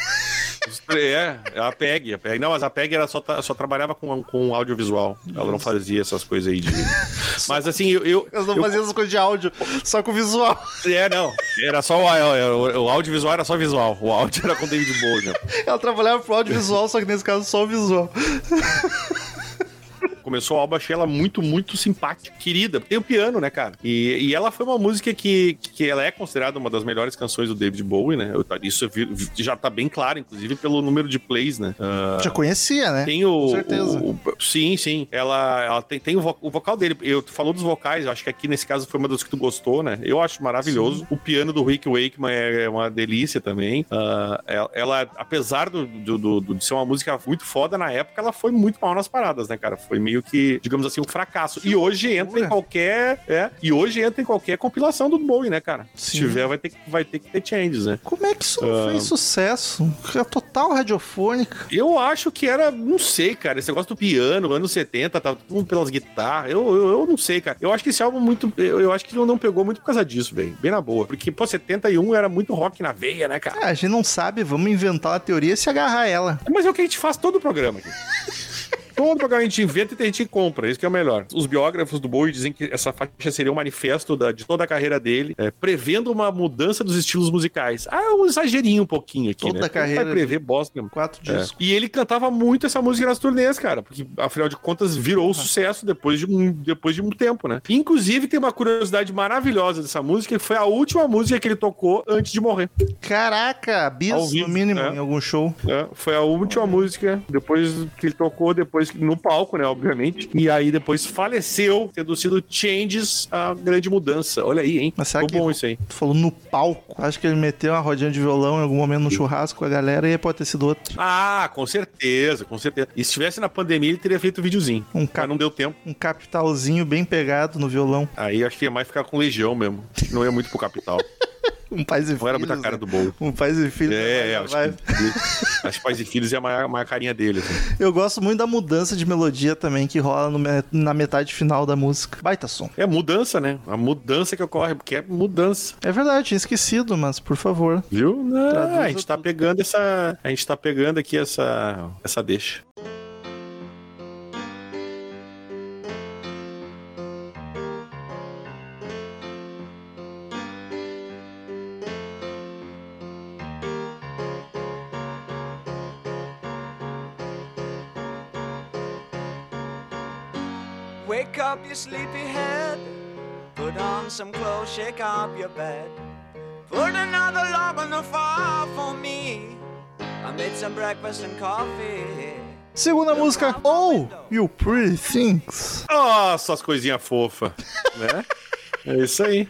É, a PEG, a PEG. Não, mas a PEG era só, só trabalhava com, com audiovisual. Ela não fazia essas coisas aí de. Mas assim, eu. eu,
Elas não
eu-
faziam essas coisas de áudio, só com visual.
É, não. Era só o, o, o audiovisual era só visual. O áudio era com David Bowie. né?
Ela trabalhava pro audiovisual, só que nesse caso só o visual.
Começou o álbum, achei ela muito, muito simpática, querida. Tem o piano, né, cara? E, e ela foi uma música que, que ela é considerada uma das melhores canções do David Bowie, né? Eu- Isso eu vi- já tá bem claro, inclusive, pelo número de plays, né? Ah,
Já conhecia, né?
Tem o.
Com certeza.
o- o- sim, sim. Ela, ela tem, tem o, vo- o vocal dele. Eu tu falou dos vocais, eu acho que aqui nesse caso foi uma das que tu gostou, né? Eu acho maravilhoso. O piano do Rick Wakeman é, é uma delícia também. Ah, ela, ela, apesar do, do- do- do- de ser uma música muito foda na época, ela foi muito mal nas paradas, né, cara? Foi meio que, digamos assim, um fracasso. E hoje entra em qualquer. É, e hoje entra em qualquer compilação do Bowie, né, cara? Se
Sim.
tiver, vai ter, que- vai ter que ter changes, né?
Como é que isso não
Ah.
fez sucesso? É total radiofônica.
Eu acho que era, não sei, cara, esse negócio do piano, anos 70, tava tudo pelas guitarras. Eu, eu, eu não sei, cara. Eu acho que esse álbum muito. Eu, eu acho que não pegou muito por causa disso, velho. Bem na boa. Porque, pô, 71 era muito rock na veia, né, cara?
É, a gente não sabe, vamos inventar uma teoria e se agarrar a ela.
Mas é o que a gente faz todo o programa aqui. Todo programa a gente inventa e a gente compra, isso que é o melhor. Os biógrafos do Bowie dizem que essa faixa seria um manifesto da- de toda a carreira dele, é, prevendo uma mudança dos estilos musicais. Ah, um exagerinho um pouquinho aqui,
Toda
né?
a carreira
Vai prever bosta mesmo.
Quatro
É.
discos.
E ele cantava muito essa música nas turnês, cara, porque afinal de contas virou sucesso depois de um, depois de um tempo, né? Inclusive tem uma curiosidade maravilhosa dessa música, que foi a última música que ele tocou antes de morrer.
Caraca, bis no mínimo
é.
em algum show.
né? Foi a última música depois que ele tocou, depois que- no palco, né, obviamente. E aí depois faleceu, tendo sido Changes a grande mudança. Olha aí, hein?
Mas
Ficou
que-
bom isso aí.
Tu falou no palco. Acho que ele meteu uma rodinha de violão em algum momento no churrasco com a galera e pode ter sido outro.
Ah, com certeza, com certeza. E se tivesse na pandemia, ele teria feito um videozinho.
Um
Mas
cap-
não deu tempo.
Um capitalzinho bem pegado no violão.
Aí acho que ia mais ficar com Legião mesmo. Não ia muito pro capital.
Um pais e filhos.
Não era muita cara
né?
do Bowie.
Um pais e filhos.
É, é, acho
vai-
que Pais e Filhos é a maior, maior carinha dele. assim.
Eu gosto muito da mudança de melodia também que rola no na metade final da música. Baita som.
É mudança, né? A mudança que ocorre, porque é mudança.
É verdade, tinha esquecido, mas por favor.
Viu? Não, a gente tá
tudo.
pegando essa. A gente tá pegando aqui essa. essa deixa.
Wake up, you sleepyhead. Put on some clothes, shake up your bed. Put another log on the fire for me. I made some breakfast and coffee.
Segunda música, Oh, You Pretty Things.
Nossa, as coisinhas fofas, né? É isso aí.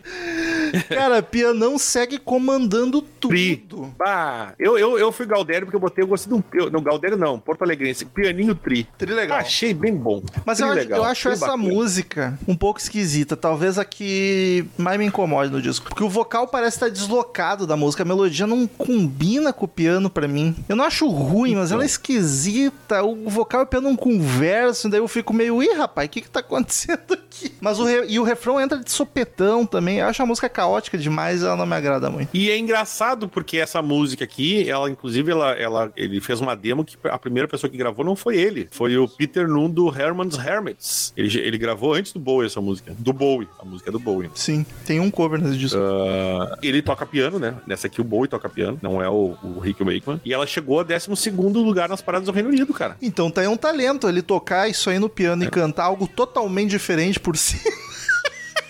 Cara, Pianão segue comandando
Tri.
tudo.
Bah, eu, eu, eu fui Galdério porque eu botei, eu gostei de um. Não, Galdério não, Porto Alegrense, pianinho tri.
Tri legal.
Achei bem bom.
Mas
Tri
eu acho,
legal,
eu acho
tri
essa
bacana.
música um pouco esquisita. Talvez a que mais me incomode no disco. Porque o vocal parece estar deslocado da música. A melodia não combina com o piano pra mim. Eu não acho ruim, mas ela é esquisita. O vocal e o piano não conversam. Daí eu fico meio, ih, rapaz, o que que tá acontecendo aqui? Mas o re- E o refrão entra de sopetão também. Eu acho a música caótica demais. Ela não me agrada muito.
E é engraçado porque essa música aqui, ela inclusive ela, ela ele fez uma demo que a primeira pessoa que gravou não foi ele, foi o Peter Nunn do Herman's Hermits. Ele, ele gravou antes do Bowie essa música, do Bowie, a música é do Bowie.
Sim, tem um cover nesse disco.
Ah, ele toca piano, né? Nessa aqui o Bowie toca piano, não é o, o Rick Wakeman. E ela chegou a 12 lugar nas paradas do Reino Unido, cara.
Então tá aí um talento ele tocar isso aí no piano e cantar algo totalmente diferente por si.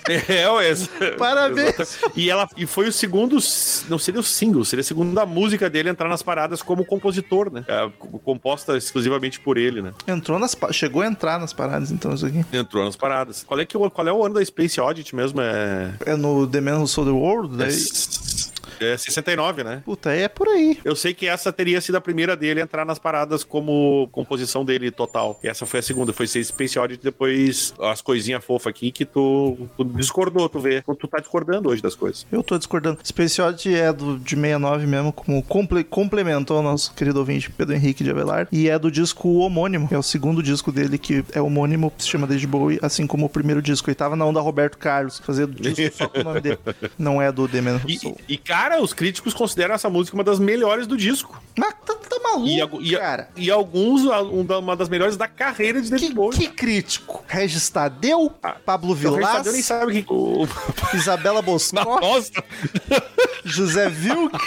É, ué.
Parabéns.
E ela e foi o segundo, não seria o single, seria a segunda música dele entrar nas paradas como compositor, né? É, co- composta exclusivamente por ele, né?
Entrou nas. Chegou a entrar nas paradas, então, isso aqui.
Entrou nas paradas. Qual é, que, o- qual é o ano da Space Oddity mesmo? É.
É no The Man Who Sold the World?
É,
Daí...
s- é 69, né?
Puta, é por aí.
Eu sei que essa teria sido a primeira dele a entrar nas paradas como composição dele total. E essa foi a segunda, foi ser Space Oddity, depois as coisinhas fofas aqui que tu, tu discordou, tu vê. Tu tá discordando hoje das coisas.
Eu tô discordando. Space Oddity é do, de 69 mesmo, como comple, complementou o nosso querido ouvinte Pedro Henrique de Avelar. E é do disco homônimo, é o segundo disco dele, que é homônimo, se chama David Bowie, assim como o primeiro disco. Ele tava na onda Roberto Carlos, fazendo disco só com o nome dele. Não é do The Man Who
E,
Sold.
e, cara, os críticos consideram essa música uma das melhores do disco.
Mas tá, tá maluco,
E, e-
cara.
e alguns, um uma das melhores da carreira de David
Que,
Bowie.
que crítico. Regis Tadeu, Pablo
O Regis
Vilas,
nem sabe o que. O...
Isabela
Nossa!
José Vilk.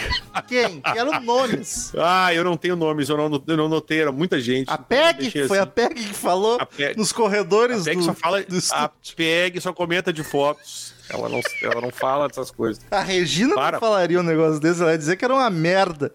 Quem? Quero nomes.
Ah, eu não tenho nomes, eu não, eu não notei, era muita gente.
A PEG, foi a
assim.
PEG que falou
A PEG.
nos corredores
A PEG
do,
só fala.
do
A. PEG só comenta de fotos. Ela não, ela não fala dessas coisas.
A Regina
Para.
não falaria um negócio desse, ela ia dizer que era uma merda.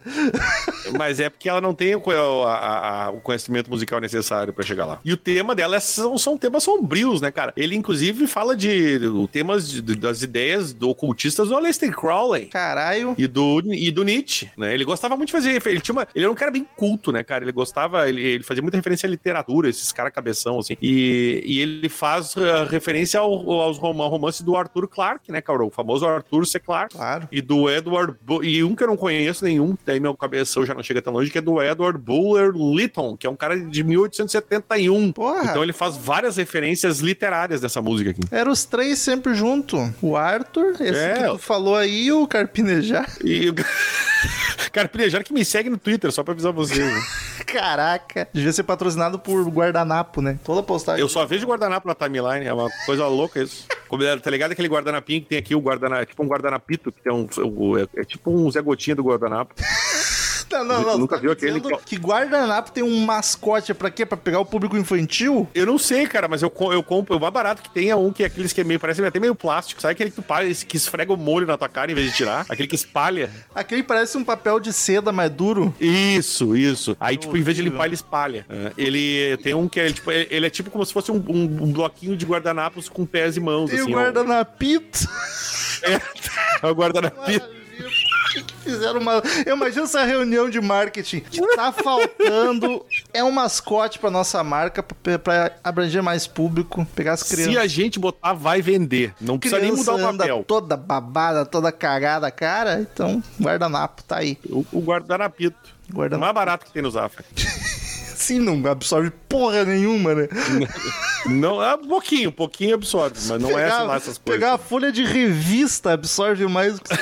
Mas é porque ela não tem o, a- a- o conhecimento musical necessário pra chegar lá. E o tema dela é- são, são temas sombrios, né, cara? Ele, inclusive, fala de temas de- das ideias do ocultistas do Aleister Crowley.
Caralho.
E do, e do Nietzsche, né? Ele gostava muito de fazer. Ele, tinha uma, ele era um cara bem culto, né, cara? Ele gostava, ele, ele fazia muita referência à literatura, esses caras cabeção, assim. E, e ele faz uh, referência ao, aos rom- romances do Arthur Clarke, né, cara? O famoso Arthur C. Clarke.
Claro.
E do Edward. Bu- e um que eu não conheço nenhum, daí meu cabeção já não chega tão longe, que é do Edward Buller Lytton, que é um cara de 1871.
Porra.
Então ele faz várias referências literárias dessa música aqui.
Eram os três sempre junto. O Arthur, esse
É.
que tu falou aí, o Carpinejar.
E o. Carpinejar que me segue no Twitter, só pra avisar vocês. né?
Caraca. Devia ser patrocinado por guardanapo, né? Toda postagem.
Eu só vejo guardanapo na timeline, é uma coisa louca isso. Tá ligado aquele guardanapinho que tem aqui, o guardanapo, é tipo um guardanapito, que tem um. É, é tipo um Zé Gotinha do guardanapo.
Não, não, não.
Nunca
Tá
viu aquele
dizendo
que-
que guardanapo tem um mascote pra quê? Pra pegar o público infantil?
Eu não sei, cara, mas eu, eu compro. O mais barato que tem é um que é aqueles que é meio, parece até meio plástico. Sabe aquele que tu palha, que esfrega o molho na tua cara em vez de tirar? Aquele que espalha.
Aquele parece um papel de seda mais duro.
Isso, isso. Aí, tipo, em vez de limpar, ele espalha. É, Ele tem um que é, tipo, ele é tipo como se fosse um, um- um bloquinho de guardanapos com pés e mãos.
E
assim,
o guardanapito.
É o guardanapito.
Que que fizeram uma. Eu imagino essa reunião de marketing. Tá faltando. É um mascote pra nossa marca, pra, pra abranger mais público, pegar as crianças.
Se a gente botar, vai vender. Não precisa nem mudar o papel.
toda babada, toda cagada, cara. Então, guardanapo, tá aí.
O, o guardanapito. O
Guardanapo.
mais barato que tem no Zafra.
Sim, não absorve porra nenhuma, né?
Não, é um pouquinho, um pouquinho absorve, mas não é assim lá essas coisas.
Pegar a folha de revista absorve mais do que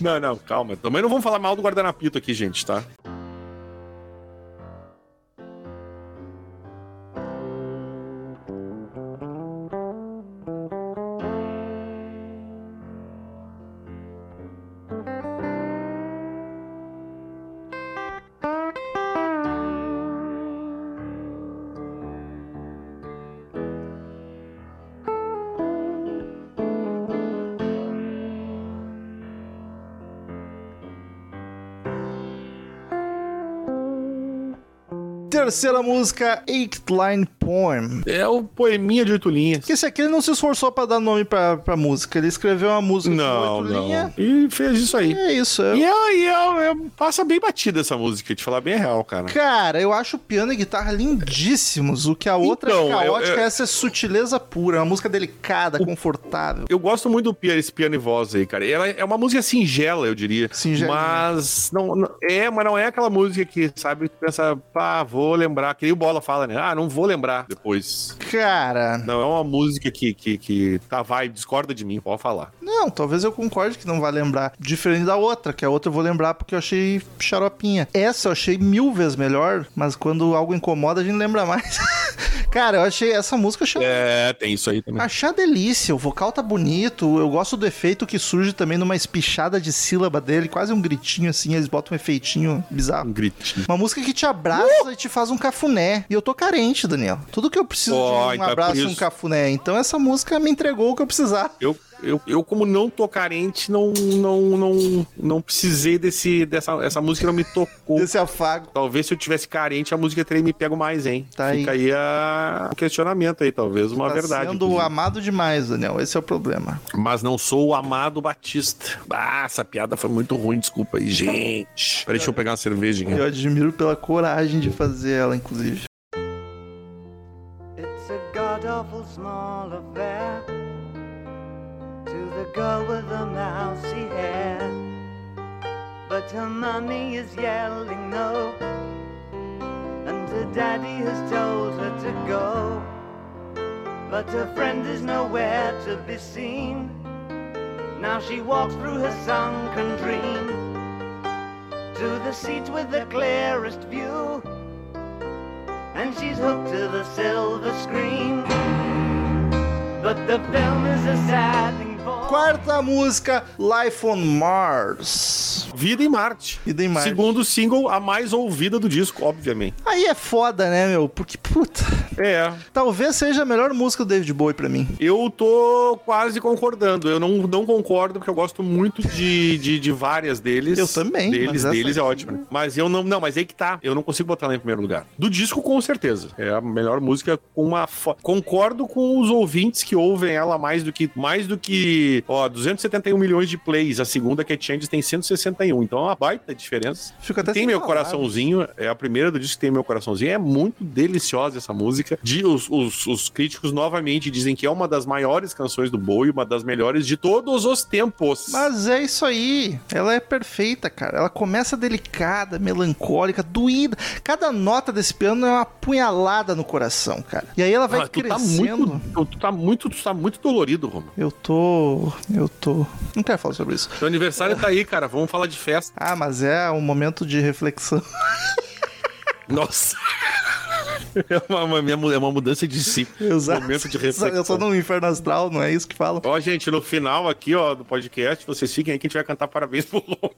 Não, não, calma. Também não vamos falar mal do guardanapito aqui, gente, tá?
Terceira música, Eight Line Poem.
É o poeminha de oito linhas.
Porque esse aqui ele não se esforçou pra dar nome pra, pra música. Ele escreveu uma música
Não,
com oito linhas.
E fez isso aí.
É isso. é-
E, é, e é- é- passa bem batida essa música, te falar bem real, cara.
Cara, eu acho o piano e guitarra lindíssimos. O que a outra
Então,
é
eu-
caótica,
eu-
essa é sutileza pura. Uma música delicada, confortável.
Eu gosto muito do piano, esse piano e voz aí, cara. Ela é uma música singela, eu diria.
Singelinha.
Mas não, não- é, mas não é aquela música que, sabe, tu pensa, pá, vou lembrar. Que nem o Bola fala, né? Ah, não vou lembrar depois.
Cara,
Não é uma música que, que, que tá, vai, discorda de mim, pode falar.
não, talvez eu concorde que não vai lembrar. Diferente da outra, que a outra eu vou lembrar porque eu achei xaropinha. Essa eu achei mil vezes melhor, mas quando algo incomoda a gente lembra mais. Cara, eu achei essa música achei
É, tem isso aí também.
Achei a delícia, o vocal tá bonito, eu gosto do efeito que surge também numa espichada de sílaba dele, quase um gritinho assim, eles botam um efeitinho bizarro.
Um gritinho.
Uma música que te abraça e te faz um cafuné. E eu tô carente, Daniel. Tudo que eu preciso
Ó,
de um
então é
abraço e um cafuné. Então essa música me entregou o que eu precisava.
Eu, eu, eu, como não tô carente, não, não, não, não precisei desse, dessa essa música não me tocou.
Desse afago.
Talvez se eu tivesse carente, a música teria me pego mais, hein?
Tá
Fica aí, a... o questionamento aí, talvez uma
tá
verdade.
sendo
inclusive.
amado demais, Daniel. Esse é o problema.
Mas não sou o amado Batista. Ah, essa piada foi muito ruim, desculpa aí, gente. Peraí, deixa eu pegar uma cerveja aqui.
Eu admiro pela coragem de fazer ela, inclusive.
Awful small affair to the girl with the mousy hair. But her mummy is yelling no, and her daddy has told her to go. But her friend is nowhere to be seen. Now she walks through her sunken dream to the seats with the clearest view. And she's hooked to the silver screen. But the film is a sad thing.
Quarta música, Life on Mars.
Vida em Marte.
Vida em Marte.
Segundo single, a mais ouvida do disco, obviamente.
Aí é foda, né, meu? Porque, puta,
É,
talvez seja a melhor música do David Bowie pra mim.
eu tô quase concordando. Eu não, não concordo, porque eu gosto muito de, de, de várias deles.
Eu também,
Deles, deles é
aqui-
ótimo. Mas eu não. Não, mas aí que tá. Eu não consigo botar ela em primeiro lugar. Do disco, com certeza. É a melhor música com uma. Concordo com os ouvintes que ouvem ela mais do que. Mais do que. Ó, 271 milhões de plays. A segunda, que é Changes, tem 161. Então é uma baita diferença. Tem meu
palavras.
coraçãozinho, é a primeira do disco que tem meu coraçãozinho. É muito deliciosa essa música. De, os, os, os críticos novamente dizem que é uma das maiores canções do Bowie, uma das melhores de todos os tempos.
Mas é isso aí. Ela é perfeita, cara. Ela começa delicada, melancólica, doída. Cada nota desse piano é uma punhalada no coração, cara. E aí ela vai
Ah, tu tá
crescendo.
muito, tu, tu tá muito, tu tá muito dolorido, Romo.
Eu tô. Eu tô. Não quero falar sobre isso.
Teu aniversário tá aí, cara. Vamos falar de festa.
Ah, mas é um momento de reflexão.
Nossa. É uma, uma- é uma mudança de si. Momento de reflexão.
Eu tô num inferno astral, não é isso que falam?
Ó, gente, no final aqui, ó, do podcast, vocês fiquem aí que a gente vai cantar parabéns pro Romo.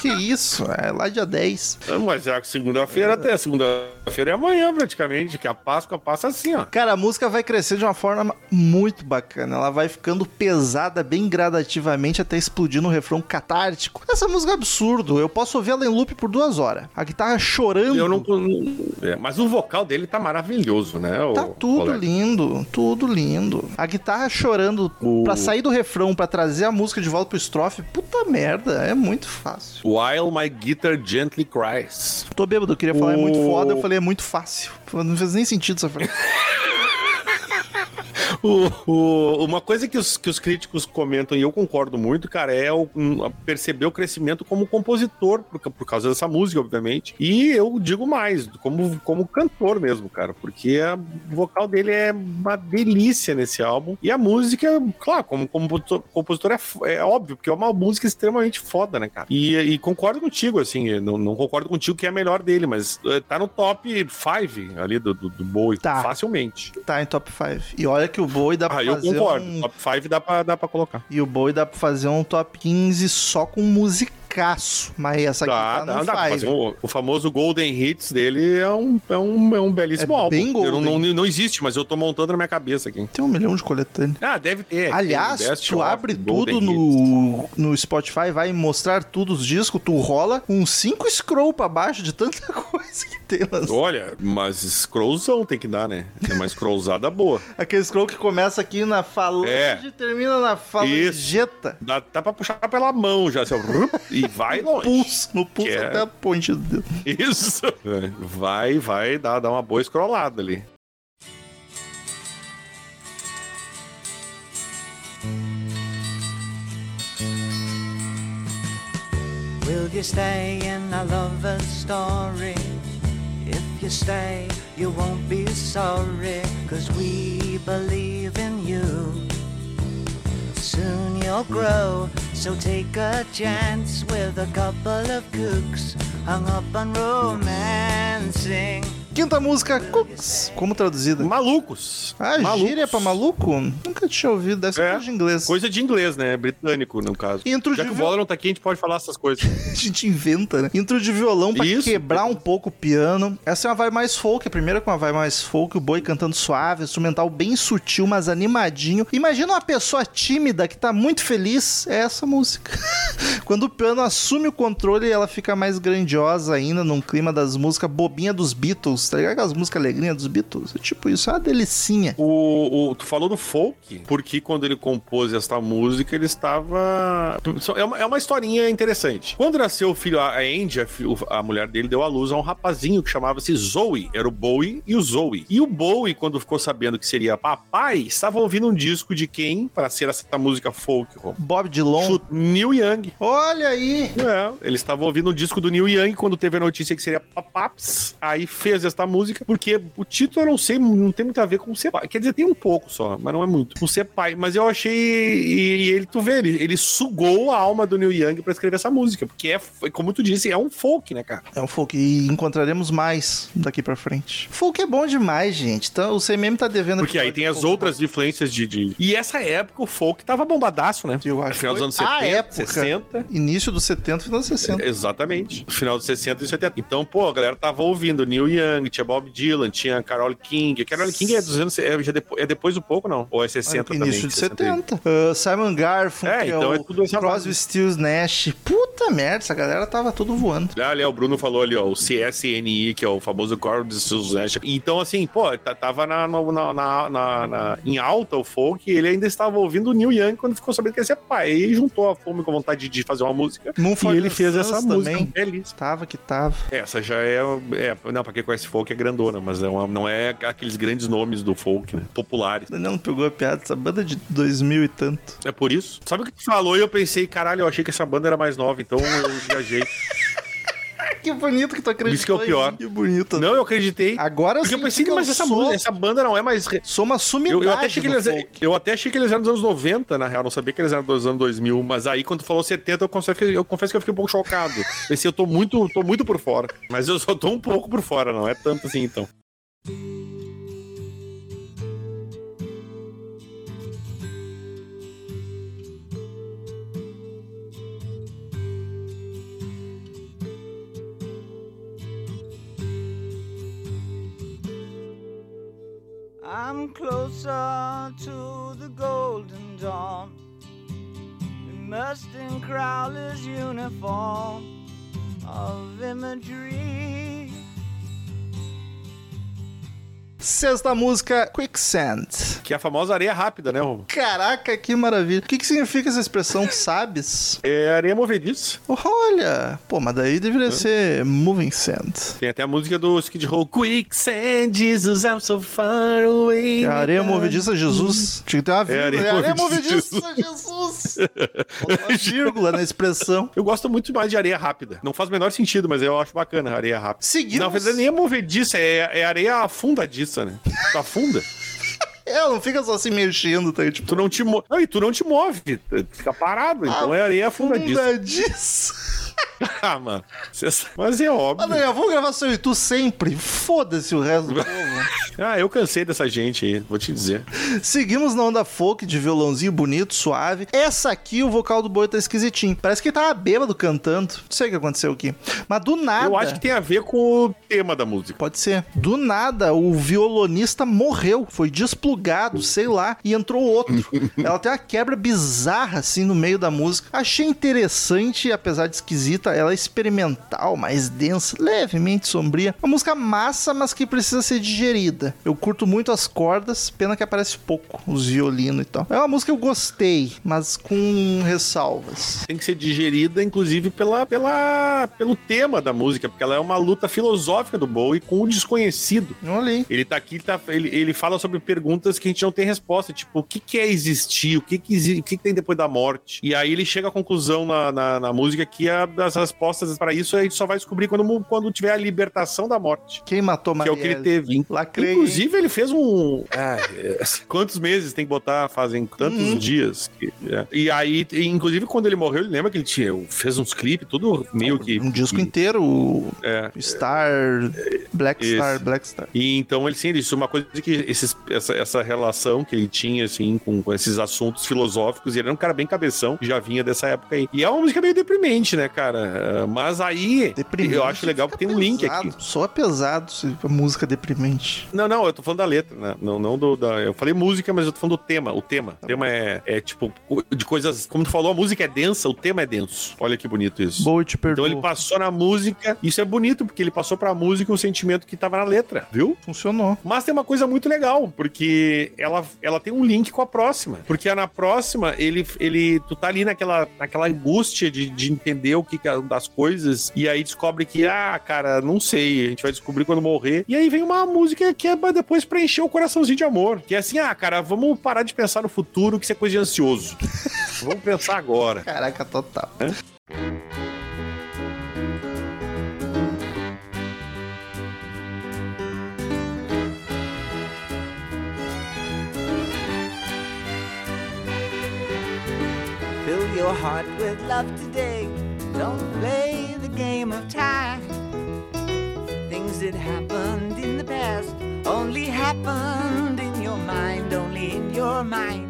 Que isso? É lá dia 10.
Ah, Mas é segunda-feira até. Segunda-feira é amanhã, praticamente. Que a Páscoa passa assim, ó.
Cara, a música vai crescer de uma forma muito bacana. Ela vai ficando pesada bem gradativamente até explodir no refrão catártico. Essa música é absurdo. Eu posso ouvir ela em loop por duas horas. A guitarra chorando.
Eu não. é, mas o vocal dele tá maravilhoso, né?
Tá
o
tudo
colega?
lindo, tudo lindo. A guitarra chorando
O-
pra sair do refrão, pra trazer a música de volta pro estrofe. Puta merda, é muito fácil.
While my guitar gently cries.
Tô bêbado, eu queria falar é muito
O-
foda, eu falei é muito fácil. Não fez nem sentido essa frase.
O- o- uma coisa que os, que os críticos comentam, e eu concordo muito, cara, é o, um, perceber o crescimento como compositor, por, por causa dessa música, obviamente. E eu digo mais, como, como cantor mesmo, cara, porque a- o vocal dele é uma delícia nesse álbum. E a música, claro, como compositor, compositor é, é óbvio, porque é uma música extremamente foda, né, cara? E, e concordo contigo, assim, não, não concordo contigo que é a melhor dele, mas eh, tá no top 5 ali do, do, do Bowie,
Tá.
facilmente.
Tá em top 5. E olha que o Bowie dá pra
Ah, eu
fazer
concordo.
um...
Top 5 dá pra, dá pra colocar.
E o Bowie dá pra fazer um top 15 só com musicaço. Mas essa aqui
Dá,
tá
dá,
no
dá fazer um- o famoso Golden Hits dele é um, é um, é um belíssimo
É
álbum.
bem
Eu não,
golden.
não, não existe, mas eu tô montando na minha cabeça aqui.
Tem um milhão de coletâneas.
Ah, deve ter.
Aliás, tu abre
Golden
tudo
Hits.
no, no Spotify, vai mostrar tudo os discos, tu rola uns 5 scroll pra baixo de tanta coisa que tem lá.
Olha, mas scrollzão tem que dar, né? É uma scrollzada boa.
Aquele scroll que começa aqui na falange
É.
e termina na falangeta.
Dá, dá pra puxar pela mão já, assim, ó, e vai longe.
Pulso, no pulso
Que é-
até a ponte do dedo.
Isso. É, Vai, vai dar, dar uma boa scrollada ali.
Will you stay in a lover's story? If you stay, you won't be sorry, cause we believe in you. Soon you'll grow, so take a chance with a couple of kooks hung up on romancing.
Quinta música, Cooks. Como traduzida?
Malucos.
Ah,
Malucos.
gíria pra maluco? Nunca tinha ouvido, deve ser
É.
coisa de inglês.
Coisa de inglês, né? Britânico, no caso.
Intro
Já
de
que o
viol-
Bola não tá aqui, a gente pode falar essas coisas.
A gente inventa, né? Intro de violão pra
Isso.
quebrar um pouco o piano. Essa é uma vibe mais folk, a primeira com uma vibe mais folk, o boi cantando suave, instrumental bem sutil, mas animadinho. Imagina uma pessoa tímida que tá muito feliz, é essa música. Quando o piano assume o controle, ela fica mais grandiosa ainda, num clima das músicas bobinha dos Beatles, tá ligado? Aquelas músicas alegrinhas dos Beatles. É tipo isso, é uma delicinha.
O, o- tu falou do folk, porque quando ele compôs esta música, ele estava. É uma, é uma historinha interessante. Quando nasceu o filho, a Andy, a, a mulher dele, deu à luz a um rapazinho que chamava-se Zoe. Era o Bowie e o Zoe. E o Bowie, quando ficou sabendo que seria papai, estava ouvindo um disco de quem para ser essa música folk, Rom?
Bob Dylan.
Chute Neil Young.
Olha aí.
É, eles estavam ouvindo o disco do Neil Young quando teve a notícia que seria Papaps. Aí fez esta música, porque o título eu não sei, não tem muito a ver com ser pai. Quer dizer, tem um pouco só, mas não é muito. Com ser pai. Mas eu achei. E, e ele, tu vê, ele, ele sugou a alma do Neil Young pra escrever essa música. Porque é, como tu disse, é um folk, né, cara?
É um folk. E encontraremos mais daqui pra frente. Folk é bom demais, gente. Então, o CMM tá devendo.
Porque aí tem as outras influências de, de. E essa época o folk tava bombadaço, né?
Eu acho
Final dos anos 70,
a época.
60.
Início dos 70, final dos 60.
Exatamente. Final dos 60 e 70. Então, pô, a galera tava ouvindo Neil Young, tinha Bob Dylan, tinha Carole King. Carole King é dos anos. É, já depois, é depois do pouco, não? Ou é 60 também?
Início de
60.
70. Ah, Simon Garfunkel,
É, então é tudo essa
Crosby. Stills, Nash. Puta merda, essa galera tava tudo voando.
Ah, ali, o Bruno falou ali, ó, o CSNI, que é o famoso Core de Nash. Então, assim, pô, tava na, na, na- na- em alta o folk, e ele ainda estava ouvindo o Neil Young quando ficou sabendo que ia ser pai. E juntou a fome com a vontade de fazer uma música.
Mumford
e ele fez essa
também.
música belíssima.
Tava que tava.
Essa já é, é. Não, pra quem conhece folk é grandona, mas é uma- não é aqueles grandes nomes do folk, né? Populares.
Não pegou a piada, essa banda de 2000 e tanto.
É por isso. Sabe o que tu falou e eu pensei, caralho, eu achei que essa banda era mais nova, então eu viajei.
Que bonito que tu acreditou.
Isso que é o pior.
Que bonito.
não, eu acreditei.
Agora
Porque eu pensei,
que
mas essa,
sou,
essa banda não é mais.
uma sumidade
Eu, eu até achei que eles,
folk.
eu até achei que eles eram dos anos 90, na real. Não sabia que eles eram dos anos 2000. Mas aí, quando tu falou 70, eu confesso que eu, confesso que eu fiquei um pouco chocado. Pensei, eu tô muito, tô muito por fora. Mas eu só tô um pouco por fora, não é tanto assim, então.
I'm closer to the golden dawn. Immersed in Crowler's uniform of imagery.
Sexta música, Quicksand.
Que é a famosa areia rápida, né? Rô?
Caraca, que maravilha. O que, que significa essa expressão, sabes?
É areia movediça.
Olha, pô, mas daí deveria ser Moving Sand.
Tem até a música do Skid Row. Quicksand, Jesus, I'm so far away.
A areia movediça, Jesus. Tinha que ter uma vírgula.
areia
né? areia
movediça,
Jesus. Faltou uma vírgula na expressão.
Eu gosto muito mais de areia rápida. Não faz o menor sentido, mas eu acho bacana a areia rápida.
Seguimos.
Verdade, nem é movediça, é, é areia afundadiça, né? Tu afunda.
É, não fica só se mexendo, tá? Tipo,
Tu não te move. E tu não te move. Tu fica parado. Então é areia afundadiça.
afundadiça.
ah, mano. Mas é óbvio.
Ah, Daniel, vamos gravar só eu e tu sempre. Foda-se o resto do povo.
Ah, eu cansei dessa gente aí, vou te dizer.
Seguimos na onda folk de violãozinho bonito, suave. Essa aqui, o vocal do boi tá esquisitinho. Parece que ele tava bêbado cantando. Não sei o que aconteceu aqui. Mas do nada.
Eu acho que tem a ver com o tema da música.
Pode ser. Do nada, o violonista morreu, foi desplugado, sei lá, e entrou outro. Ela tem uma quebra bizarra, assim, no meio da música. Achei interessante, apesar de esquisita, ela é experimental, mais densa, levemente sombria. Uma música massa, mas que precisa ser digerida. Eu curto muito as cordas, pena que aparece pouco, os violinos e tal. É uma música que eu gostei, mas com ressalvas.
Tem que ser digerida, inclusive, pela, pela, pelo tema da música, porque ela é uma luta filosófica do Bowie com o desconhecido.
Olha aí.
Ele tá aqui, tá, ele, ele fala sobre perguntas que a gente não tem resposta, tipo, o que, que é existir? O que, que, o que, que tem depois da morte? E aí ele chega à conclusão na, na, na música que a, as respostas para isso a gente só vai descobrir quando, quando tiver a libertação da morte.
Quem matou
Que é o que ele teve.
Lacrei,
Inclusive, ele fez um. Ah, é, quantos meses tem que botar? Fazem tantos
Uhum.
dias. que- é. E aí, inclusive, quando ele morreu, ele lembra que ele tinha, fez uns clipes, tudo meio que.
Um disco
que-
inteiro, o
É.
Star, Black
Isso.
Star, Black Star.
E então ele sim, ele disse uma coisa que esses, essa, essa relação que ele tinha, assim, com, com esses assuntos filosóficos, e ele era um cara bem cabeção, já vinha dessa época aí. E é uma música meio deprimente, né, cara? Ah, Mas aí,
Deprimente.
eu acho legal porque tem um link aqui.
Soa pesado se a música deprimente.
Não, não, eu tô falando da letra, né? Não, não do. Da, eu falei música, mas eu tô falando do tema. O tema. O tema é, é tipo, de coisas. Como tu falou, a música é densa, o tema é denso. Olha que bonito isso.
Boa, te
Então
perdoa.
ele passou na música. Isso é bonito, porque ele passou pra música o sentimento que tava na letra, viu?
Funcionou.
Mas tem uma coisa muito legal, porque ela, ela tem um link com a próxima. Porque na próxima, ele, ele tu tá ali naquela, naquela angústia de, de entender o que das coisas, e aí descobre que, ah, cara, não sei, a gente vai descobrir quando morrer. E aí vem uma música que é pra depois preencher o coraçãozinho de amor. Que é assim, ah, cara, vamos parar de pensar no futuro, que isso é coisa de ansioso. vamos pensar agora.
Caraca, total.
É? your heart with love today. Don't play the game of time. Things that happened in the past only happened in your mind, only in your mind.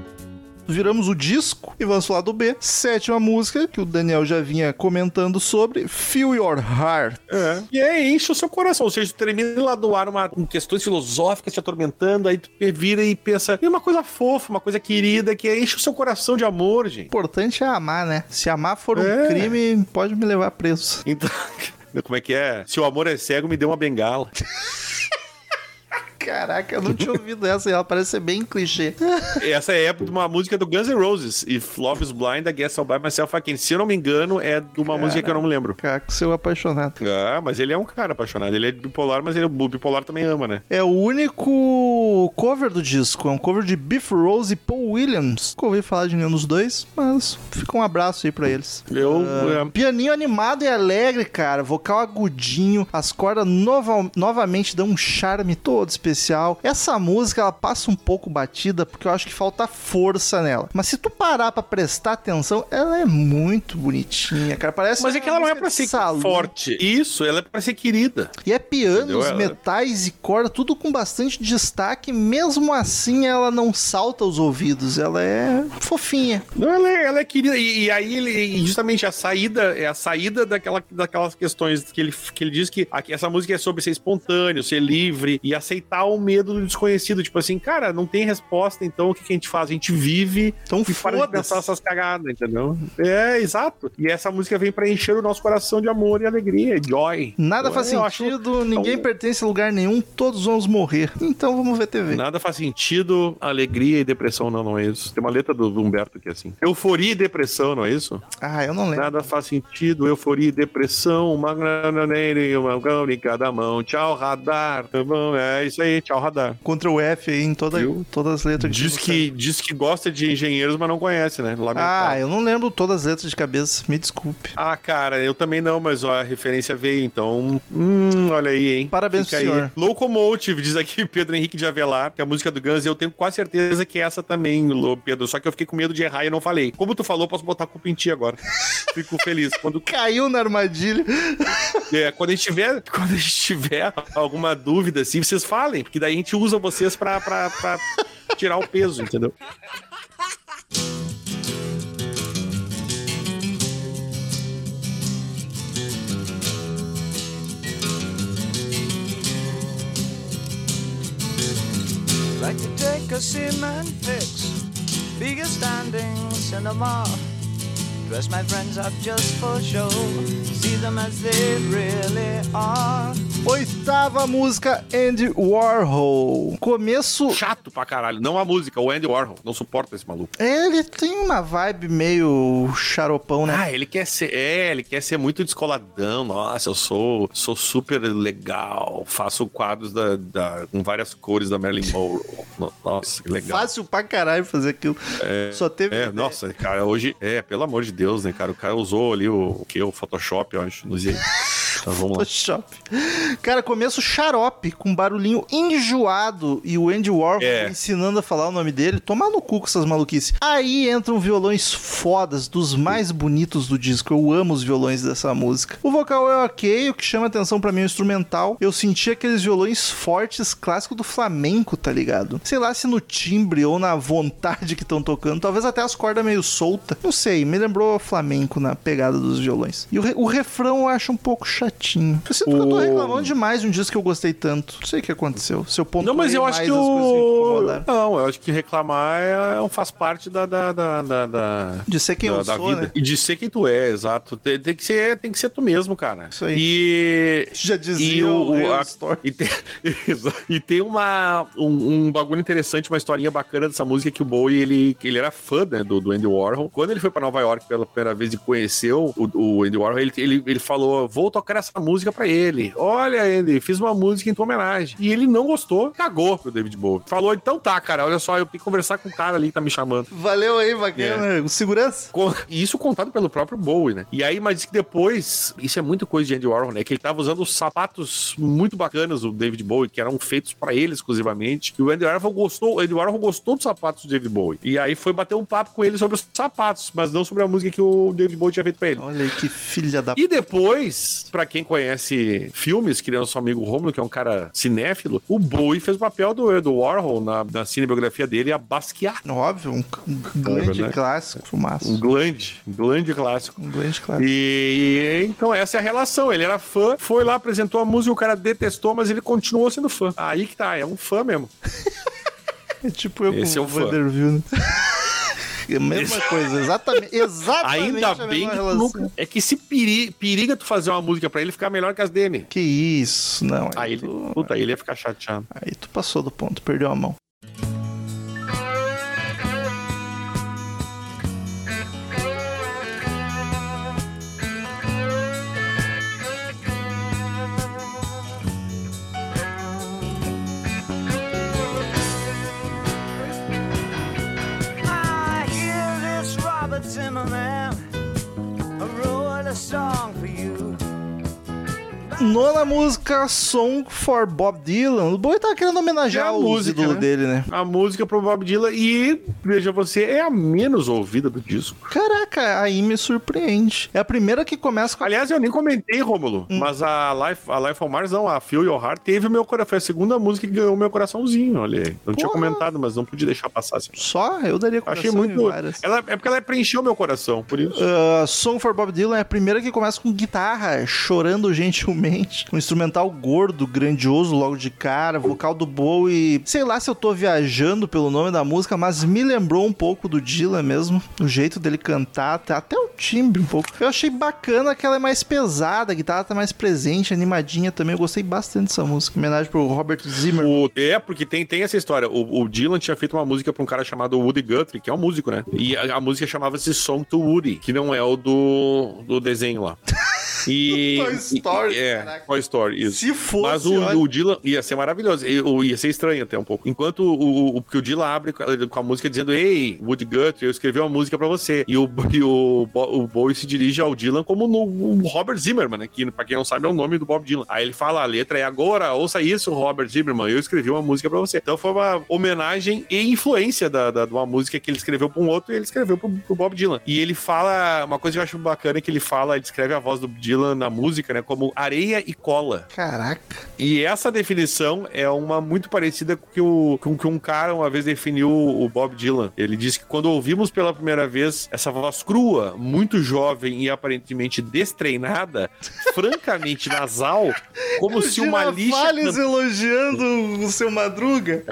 Viramos o disco e vamos falar do B. Sétima música, que o Daniel já vinha comentando sobre, Feel Your Heart.
É. E aí enche o seu coração. Ou seja, tu termina lá do ar uma, com questões filosóficas te atormentando, aí tu vira e pensa, e uma coisa fofa, uma coisa querida, que enche o seu coração de amor,
O
gente.
importante é amar, né? Se amar for um
É.
crime, pode me levar preso.
Então, como é que é? Se o amor é cego, me dê uma bengala.
Caraca, eu não tinha ouvido essa, e ela parece ser bem clichê.
Essa é de uma música do Guns N' Roses. If Love is Blind, I Guess I'll Buy Myself Again. Se eu não me engano, é de uma música que eu não me lembro.
Caco, seu apaixonado.
Ah, mas ele é um cara apaixonado. Ele é bipolar, mas ele, o bipolar também ama, né?
É o único cover do disco, é um cover de Biff Rose e Paul Williams. Nunca ouvi falar de nenhum dos dois, mas fica um abraço aí pra eles.
Eu.
Ah,
é,
Pianinho animado e alegre, cara. Vocal agudinho. As cordas nova- novamente dão um charme todo especial. Essa música, ela passa um pouco batida, porque eu acho que falta força nela. Mas se tu parar pra prestar atenção, ela é muito bonitinha, cara. Parece
mas é que ela não é
de
ser
salão.
forte. Isso, ela é pra ser querida.
E é pianos, metais e corda, tudo com bastante destaque. Mesmo assim, ela não salta os ouvidos. Ela é fofinha.
Não, ela é, ela é querida. E, e aí, ele, e justamente a saída, é a saída daquela, daquelas questões que ele, que ele diz que aqui, essa música é sobre ser espontâneo, ser livre e aceitar o medo do desconhecido. Tipo assim, cara, não tem resposta, então o que, que a gente faz? A gente vive
Então
e para de pensar essas cagadas, entendeu? É, exato. E essa música vem pra encher o nosso coração de amor e alegria, joy.
Nada
Eu-
faz
eu acho-
sentido, ninguém
então-
pertence a lugar nenhum, todos vamos morrer. Então vamos ver TV.
Nada faz sentido, alegria e depressão, não, não é isso. Tem uma letra do Humberto que é assim. Euforia e depressão, não é isso?
Ah, eu não lembro.
Nada faz sentido, euforia e depressão, uma e uma cada mão. Tchau, radar. Tá bom? É isso aí, tchau, radar.
Contra o F aí em toda,
Viu?
todas as letras.
Diz que, diz que gosta de engenheiros, mas não conhece, né? Lamentável.
Ah, eu não lembro todas as letras de cabeça, me desculpe.
Ah, cara, eu também não, mas ó, a referência veio, então. Hum, olha aí, hein?
Parabéns
Fica
pro
aí.
senhor.
Locomotive, diz aqui Pedro Henrique de Avelar, que é a música do Guns, e eu tenho quase certeza que é essa também, Pedro. Só que eu fiquei com medo de errar e eu não falei. Como tu falou, posso botar a culpa em ti agora. Fico feliz. Quando,
Caiu na armadilha.
é, quando, a gente tiver, quando a gente tiver alguma dúvida, assim, vocês falem, porque daí a gente usa vocês pra, pra, pra tirar o peso, entendeu?
Like to take a cement fix, a standing cinema. Dress my friends up just for show, see them as they really are.
Oitava música, Andy Warhol. Começo.
Chato pra caralho. Não a música, o Andy Warhol. Não suporta esse maluco.
Ele tem uma vibe meio xaropão, né?
Ah, ele quer ser. É, ele quer ser muito descoladão. Nossa, eu sou, sou super legal. Faço quadros da, da- com várias cores da Marilyn Monroe. No- Nossa, que legal.
Fácil pra caralho fazer aquilo. Só teve.
É, nossa, cara, hoje. É, pelo amor de Deus, né, cara? O cara usou ali o, o que? O Photoshop, eu acho. Não sei. Então, vamos lá.
Photoshop. Cara, começo xarope, com barulhinho enjoado e o Andy Warhol
É.
ensinando a falar o nome dele. Tomar no cu com essas maluquices. Aí entram violões fodas, dos mais bonitos do disco. Eu amo os violões dessa música. O vocal é ok, o que chama atenção pra mim é o instrumental. Eu senti aqueles violões fortes clássicos do flamenco, tá ligado? Sei lá se no timbre ou na vontade que estão tocando. Talvez até as cordas meio soltas. Não sei, me lembrou flamenco na pegada dos violões. E o, re- o refrão eu acho um pouco chatinho. Eu sinto que eu tô
O-
reclamando demais de um disco que eu gostei tanto. Não sei o que aconteceu. Se eu pontuei
Não, mas eu acho que o. Não, eu acho que reclamar é, faz parte da. da, da, da- da-
De ser quem
da,
eu
da
sou,
vida.
né?
E de ser quem tu é, exato. Tem, tem que ser, tem que ser tu mesmo, cara.
Isso aí.
E.
Já dizia
E,
o,
o, a- e tem, e tem uma, um, um bagulho interessante, uma historinha bacana dessa música que o Bowie, ele, ele era fã né, do, do Andy Warhol. Quando ele foi pra Nova York pela primeira vez e conheceu o, o Andy Warhol, ele, ele, ele falou, vou tocar essa música pra ele. Olha, ele fiz uma música em tua homenagem. E ele não gostou, cagou pro David Bowie. Falou, então tá, cara, olha só, eu tenho que conversar com o cara ali que tá me chamando.
Valeu aí, bacana. Segurança.
Com- E isso contado pelo próprio Bowie, né? E aí, mas que depois, isso é muito coisa de Andy Warhol, né? Que ele tava usando os sapatos muito bacanas do David Bowie, que eram feitos pra ele exclusivamente. E o Andy Warhol gostou, o Andy Warhol gostou dos sapatos do David Bowie. E aí foi bater um papo com ele sobre os sapatos, mas não sobre a música que o David Bowie tinha feito pra ele.
Olha aí que filha da...
E depois, pra quem conhece filmes, que o nosso amigo Romulo, que é um cara cinéfilo, o Bowie fez o papel do, do Warhol na, na cinebiografia dele, a Basquiat.
Óbvio, um, um grande
né?
clássico, fumaça.
Um grande, um grande clássico.
Um grande clássico.
E então essa é a relação. Ele era fã, foi lá, apresentou a música, o cara detestou, mas ele continuou sendo fã. Aí que tá, é um fã mesmo.
É tipo eu
Esse
com
é
o. Vanderbilt, né? Mesma coisa, exatamente, exatamente
Ainda bem que nunca. É que se peri- periga tu fazer uma música pra ele ficar melhor que as dele.
Que isso, não. Aí,
Aí
tu,
puta, aí ele ia ficar chateado.
aí tu passou do ponto, perdeu a mão. Nona música, Song for Bob Dylan. O Bowie tava querendo homenagear
É a música, né?
dele, né?
A música pro Bob Dylan e, veja você, é a menos ouvida do disco.
Caraca, aí me surpreende. É a primeira que começa com
Aliás, eu nem comentei, Rômulo,
Hum.
mas a Life, a Life on Mars, não, a Feel Your Heart, teve o meu coração. Foi a segunda música que ganhou o meu coraçãozinho, olha aí. Não tinha
Porra.
comentado, mas não podia deixar passar assim.
só, eu daria coração
Achei muito. Ela, é porque ela preencheu meu coração, por isso.
Uh, Song for Bob Dylan é a primeira que começa com guitarra chorando gentilmente, um instrumental gordo, grandioso logo de cara, vocal do Bowie. Sei lá se eu tô viajando pelo nome da música, mas me lembrou um pouco do Dylan mesmo, o jeito dele cantar, tá- até o timbre um pouco. Eu achei bacana que ela é mais pesada, a guitarra tá mais presente, animadinha também. Eu gostei bastante dessa música. Em homenagem pro Robert Zimmer.
O- é, porque tem, tem essa história. O, o Dylan tinha feito uma música pra um cara chamado Woody Guthrie, que é um músico, né? E a, a música chamava-se Song to Woody, que não é o do, do desenho lá. E,
Toy Story,
e- é,
caraca.
Toy Story, isso.
Se fosse,
Mas o,
olha.
o Dylan ia ser maravilhoso, ia ser estranho até um pouco. Enquanto o, o, porque o Dylan abre com a, música dizendo: Ei, Woody Guthrie, eu escrevi uma música pra você. E o, e o, o Bowie se dirige ao Dylan como no Robert Zimmerman, né? Que pra quem não sabe é o nome do Bob Dylan. Aí ele fala: a letra é agora, ouça isso, Robert Zimmerman, eu escrevi uma música pra você. Então foi uma homenagem e influência da, da- de uma música que ele escreveu pra um outro e ele escreveu pro, pro Bob Dylan. E ele fala, uma coisa que eu acho bacana é que ele fala, ele descreve a voz do Dylan na música, né? Como areia e cola.
Caraca.
E essa definição é uma muito parecida com que, o, com que um cara uma vez definiu o Bob Dylan. Ele disse que quando ouvimos pela primeira vez essa voz crua, muito jovem e aparentemente destreinada, francamente nasal, como se uma lixa.
Girafales elogiando o seu Madruga.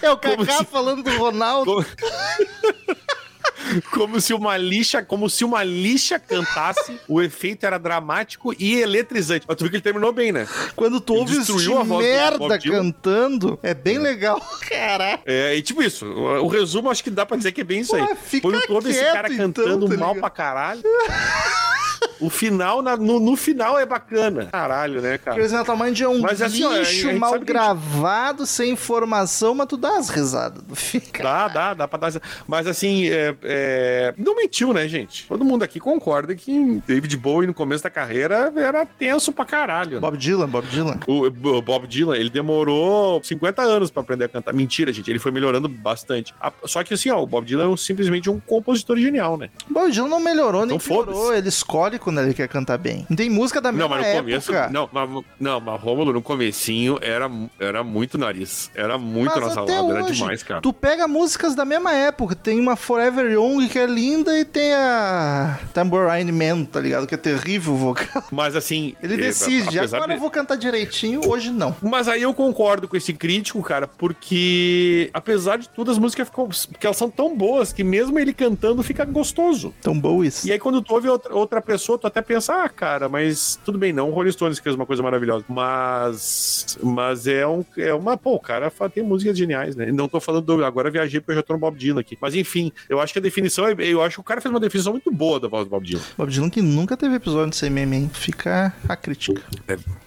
É, o
Como
Kaká
se-
falando do Ronaldo.
Como... como se uma lixa, como se uma lixa cantasse, o efeito era dramático e eletrizante. Mas tu viu que ele terminou bem, né?
Quando tu
Ele
ouve
destruiu a voz
merda cantando, é bem legal. Caraca.
É, e tipo isso, o, o resumo acho que dá pra dizer que é bem isso aí.
Ué, fica
Quando tu ouve esse cara
então,
cantando
tá
mal pra caralho. O final, na- no, no final é bacana. Caralho, né, cara?
Crazy Metal Mind é um
Mas assim, a
lixo mal
a gente-
gravado, sem informação, mas tu dá as risadas do fica.
Dá, dá, dá pra dar. Mas assim, é, é, não mentiu, né, gente? Todo mundo aqui concorda que David Bowie no começo da carreira era tenso pra caralho. né?
Bob Dylan, Bob Dylan.
O, o Bob Dylan, ele demorou 50 anos pra aprender a cantar. Mentira, gente, ele foi melhorando bastante. Só que assim, ó, o Bob Dylan é simplesmente um compositor genial, né?
Bob Dylan não melhorou nem
Então
piorou. Ele escolhe quando ele quer cantar bem. Não tem música da mesma
Não, mas no
época.
começo. Não, mas, não, mas Rômulo, no comecinho era, era muito nariz. Era muito
Mas
nossa
até
lado, era
hoje,
demais, cara.
Tu pega músicas da mesma época. Tem uma Forever Young que é linda e tem a Tambourine Man, tá ligado? Que é terrível o vocal.
Mas assim.
Ele
é,
decide,
apesar
agora
de-
eu vou cantar direitinho, hoje não.
Mas aí eu concordo com esse crítico, cara, porque apesar de tudo, as músicas ficam. Porque elas são tão boas que mesmo ele cantando fica gostoso.
Tão boas.
E aí, quando tu ouve outra, outra pessoa, tu até pensa, ah, cara, mas tudo bem, não o Rolling Stones fez uma coisa maravilhosa. Mas. Mas é, um, é uma. Pô, o cara tem músicas geniais, né? Não tô falando do. Agora viajei porque eu já tô no Bob Dylan aqui. Mas enfim, eu acho que a definição é. Eu acho que o cara fez uma definição muito boa da voz do Bob Dylan.
Bob Dylan que nunca teve episódio de CMM, hein? Fica a crítica.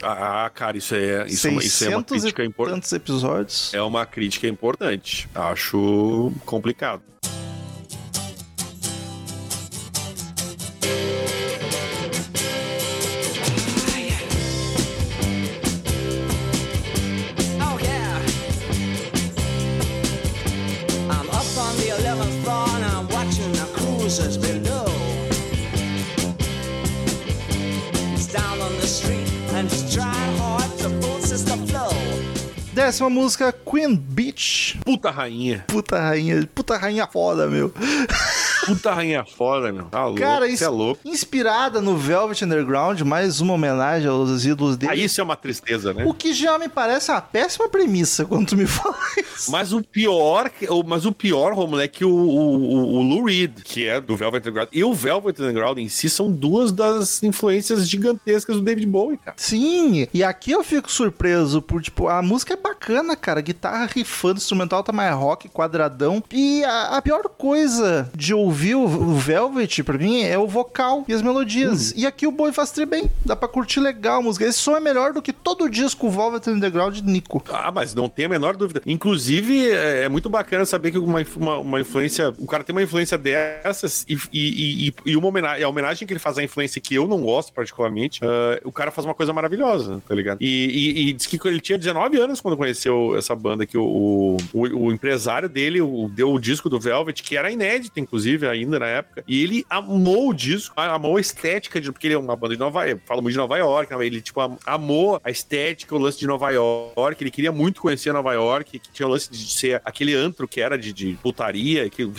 Ah, cara, isso é, isso é, uma, isso é uma
600
crítica importante.
episódios.
É uma crítica importante. Acho complicado.
Décima música, Queen Beach.
Puta rainha.
Puta rainha, puta rainha foda, meu.
Puta rainha foda, meu. Tá louco.
Cara,
Isso é louco.
Inspirada no Velvet Underground, mais uma homenagem aos ídolos dele.
Ah, isso é uma tristeza, né?
O que já me parece uma péssima premissa quando tu me fala isso.
Mas o pior, mas o pior, Romulo, é que o, o, o- o Lou Reed, que é do Velvet Underground, e o Velvet Underground em si são duas das influências gigantescas do David Bowie, cara.
Sim, e aqui eu fico surpreso por, tipo, a música é bacana, cara. Guitarra rifando, instrumental tá mais rock, quadradão. E a, a pior coisa de ouvir o, o Velvet, pra mim, é o vocal e as melodias. E aqui o Bowie faz tri bem. Dá pra curtir legal a música. Esse som é melhor do que todo o disco Velvet Underground de Nico.
Ah, mas não tem a menor dúvida. Inclusive, é é muito bacana saber que uma, uma, uma influência. O cara tem uma influência dessas e, e, e, e uma homenagem, a homenagem que ele faz à influência que eu não gosto particularmente, ah, o cara faz uma coisa maravilhosa, tá ligado? E, e, e diz que ele tinha 19 anos quando conheceu essa banda, que o, o, o empresário dele o- deu o disco do Velvet, que era inédito, inclusive, ainda na época. E ele amou o disco, amou a estética, de, porque ele é uma banda de Nova York, fala muito de Nova York, né? ele, tipo, am- amou a estética, o lance de Nova York, ele queria muito conhecer Nova York, que tinha o lance de ser aquele antro que era de, de putaria, que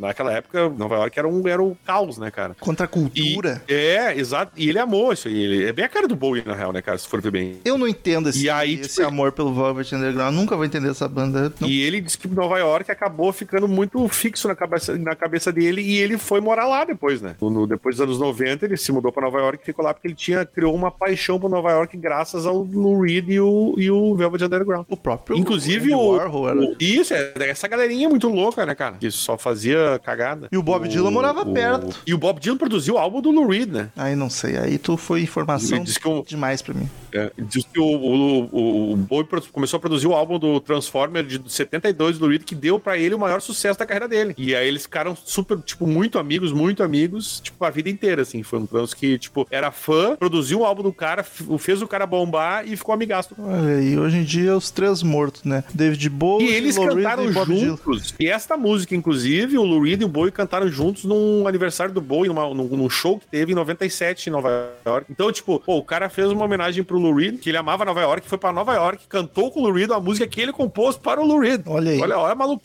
naquela época Nova York era, um, era o caos, né, cara?
Contra a
E-
cultura.
é, exato. E ele amou isso aí. Ele, é bem a cara do Bowie, na real, né, cara? Se for ver bem.
Eu não entendo esse,
E aí,
esse
tipo,
amor pelo Velvet Underground. Nunca vou entender essa banda. Não-
E ele disse que Nova York acabou ficando muito fixo na cabeça, na cabeça dele e ele foi morar lá depois, né? No- depois dos anos 90, ele se mudou pra Nova York e ficou lá porque ele tinha, criou uma paixão por Nova York graças ao Lou Reed e o, e o Velvet Underground.
O próprio
Inclusive o,
Warhol era...
o- Isso, é, essa galerinha muito louca, né, cara? Que só fazia cagada.
E o Bob Dylan morava perto.
E o Bob Dylan produziu o álbum do Lou Reed, né?
Aí não sei, aí tu foi informação
Ele disse que o-
demais pra mim.
É, diz que o, o, o, o pro- começou a produzir o álbum do Transformer de 72 do Reed, que deu pra ele o maior sucesso da carreira dele. E aí eles ficaram super, tipo, muito amigos, muito amigos, tipo, a vida inteira, assim. Foi um trans que, tipo, era fã, produziu o álbum do cara, fez o cara bombar e ficou amigaço.
Olha aí, hoje em dia os três mortos, né? David Bowie,
E eles
Lou Reed
cantaram
e Bob Dylan.
juntos. E esta música, inclusive, o Lou Reed e o Bowie cantaram juntos num aniversário do Bowie, numa- num, num show que teve em 97 em Nova York. Então, tipo, pô, o cara fez uma homenagem pro Lou Reed, que ele amava Nova York, foi pra Nova York, cantou com o Lou Reed a música que ele compôs para o Lou Reed.
Olha aí.
Olha, olha maluco.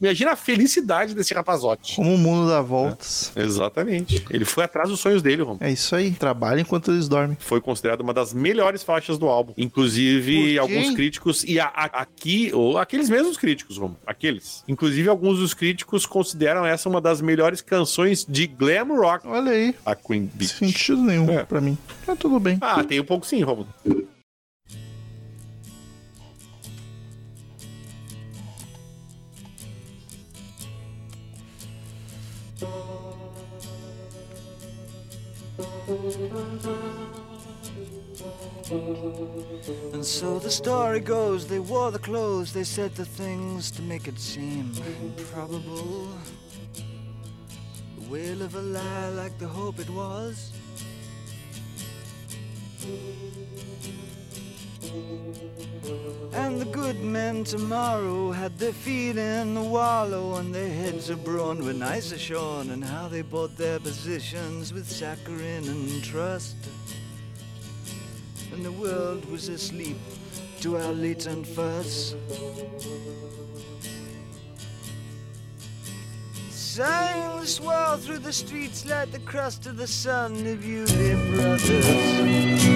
Imagina a felicidade desse rapazote.
Como o mundo dá voltas.
Exatamente. Ele foi atrás dos sonhos dele, Rom.
É isso aí, trabalha enquanto eles dormem.
Foi considerado uma das melhores faixas do álbum. Inclusive, alguns críticos, e a- a- aqui, ou aqueles mesmos críticos, Romo, aqueles. Inclusive, alguns dos críticos consideram essa uma das melhores canções de glam rock,
Olha aí,
a Queen Beach.
sentido nenhum
É.
pra mim. Tá tudo bem.
Ah, tem um pouco sim, Romulo.
And so the story goes, they wore the clothes, they said the things to make it seem improbable. The wail of a lie like the hope it was. And the good men tomorrow had their feet in the wallow and their heads abrown with nice shorn and how they bought their positions with saccharine and trust and the world was asleep to our latent fuss. Sang the swell through the streets like the crust of the sun of you, dear brothers.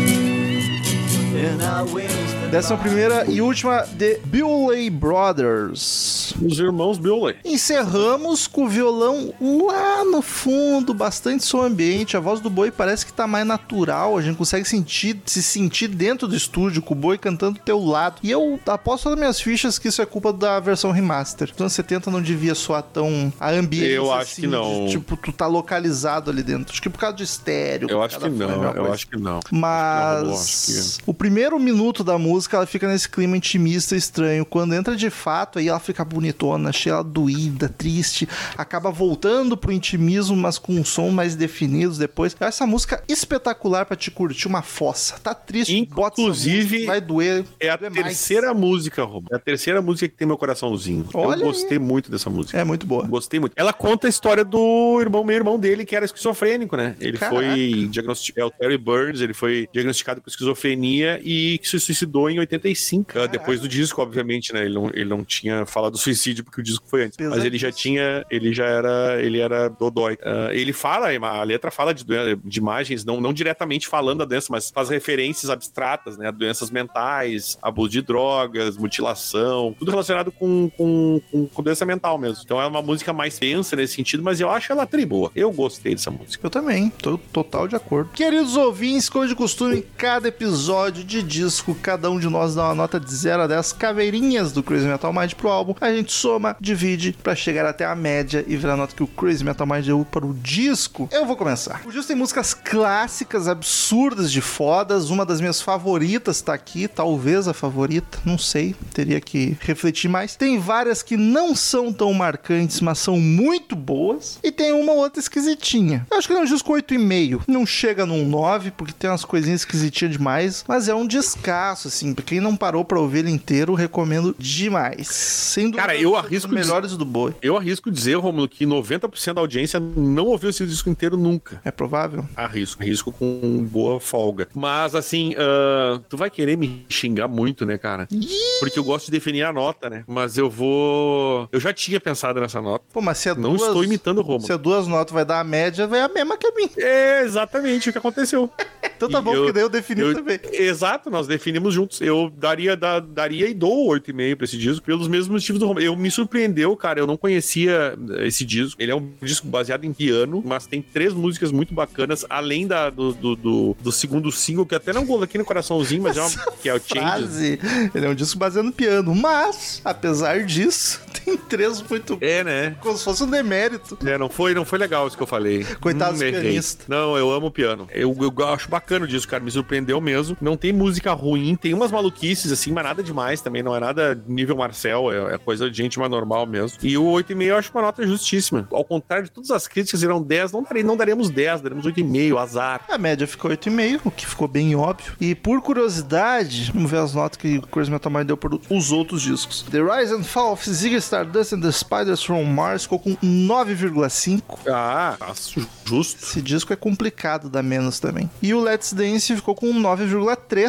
Décima
fly.
primeira e última, The Bewley Brothers.
Os irmãos Bewley.
Encerramos com o violão lá no fundo, bastante som ambiente. A voz do boi parece que tá mais natural. A gente consegue sentir, se sentir dentro do estúdio com o boi cantando do teu lado. E eu aposto nas minhas fichas que isso é culpa da versão remaster. Nos anos 70 não devia soar tão a ambiência.
Eu acho
assim,
que não.
de, tipo, tu tá localizado ali dentro. Acho que por causa do estéreo.
Eu acho que não, eu
coisa.
acho que não.
Mas
Não, acho
o primeiro minuto da música ela fica nesse clima intimista estranho. Quando entra de fato, aí ela fica bonitona, cheia doída, triste. Acaba voltando pro intimismo, mas com um som mais definidos depois. Essa música espetacular pra te curtir uma fossa. Tá triste,
Inclusive,
música, vai doer.
É a
doer mais.
terceira música, Robo. É a terceira música que tem meu coraçãozinho.
Olha
eu gostei muito dessa música.
É muito boa.
Gostei muito. Ela conta a história do irmão, meu irmão dele, que era esquizofrênico, né? Ele
Caraca.
foi diagnosticado, é o Terry Burns, ele foi diagnosticado com esquizofrenia e que se suicidou em 85. ah, Depois do disco, obviamente, né? Ele não, ele não tinha falado do suicídio porque o disco foi antes. Mas ele já tinha, ele já era, ele era dodói. Ah, ele fala, a letra fala de, doen- de imagens, não, não diretamente falando da doença, mas faz referências abstratas, né? a Doenças mentais, abuso de drogas, mutilação, tudo relacionado com, com, com, com doença mental mesmo. Então é uma música mais tensa nesse sentido, mas eu acho ela tri boa. Eu gostei dessa música.
Eu também, tô total de acordo. Queridos ouvintes, como de costume, em cada episódio de disco, cada um de nós dá uma nota de 0 a 10 caveirinhas do Crazy Metal Mind pro álbum. A gente soma, divide pra chegar até a média e ver a nota que o Crazy Metal Mind deu para o disco. Eu vou começar. O disco tem músicas clássicas, absurdas de fodas. Uma das minhas favoritas tá aqui, talvez a favorita, não sei, teria que refletir mais. Tem várias que não são tão marcantes, mas são muito boas. E tem uma outra esquisitinha. Eu acho que ele é um disco 8,5. Não chega num 9, porque tem umas coisinhas esquisitinhas demais. Mas é um descasso, assim. Pra quem não parou pra ouvir ele inteiro, recomendo demais. Sem dúvida,
Cara, eu
um dos
arrisco
melhores do boi.
Eu arrisco dizer, Romulo, que 90% da audiência não ouviu esse disco inteiro nunca.
É provável?
Arrisco, arrisco com boa folga. Mas assim, ah, tu vai querer me xingar muito, né, cara? Porque eu gosto de definir a nota, né? Mas eu vou. Eu já tinha pensado nessa nota.
Pô, mas se é
Não
duas...
estou imitando o Romulo.
Se é duas notas vai dar a média, vai a mesma que a minha.
É exatamente o que aconteceu.
Então tá
E
bom,
eu-
porque daí eu defini
eu-
também.
Exato, nós definimos juntos. Eu daria, da- daria e dou 8,5 pra esse disco, pelos mesmos motivos do Romulo. Eu me surpreendeu, cara. Eu não conhecia esse disco. Ele é um disco baseado em piano, mas tem três músicas muito bacanas, além da, do, do, do- do segundo single, que até não coloquei no coraçãozinho, mas é uma, que é o Changes.
Frase. Ele é um disco baseado no piano. Mas, apesar disso, tem três muito
É, né?
como se fosse um demérito.
É, não foi, não foi legal isso que eu falei.
Coitado dos
errei.
pianistas.
Não, eu amo piano. Eu, eu acho bacana disso, cara. Me surpreendeu mesmo. Não tem música ruim, tem umas maluquices, assim, mas nada demais também. Não é nada nível Marcel, é, é coisa de gente mais normal mesmo. E o 8,5 eu acho uma nota justíssima. Ao contrário de todas as críticas, irão 10, não, darei, não daremos 10, daremos 8,5, azar.
A média ficou 8,5, o que ficou bem óbvio. E por curiosidade, vamos ver as notas que o Crazy Metal Mind deu por os outros discos. The Rise and Fall of Ziggy Stardust and the Spiders from Mars ficou com 9,5.
Ah, tá justo.
Esse disco é complicado dar menos também. E o Let's Dance ficou com 9,3.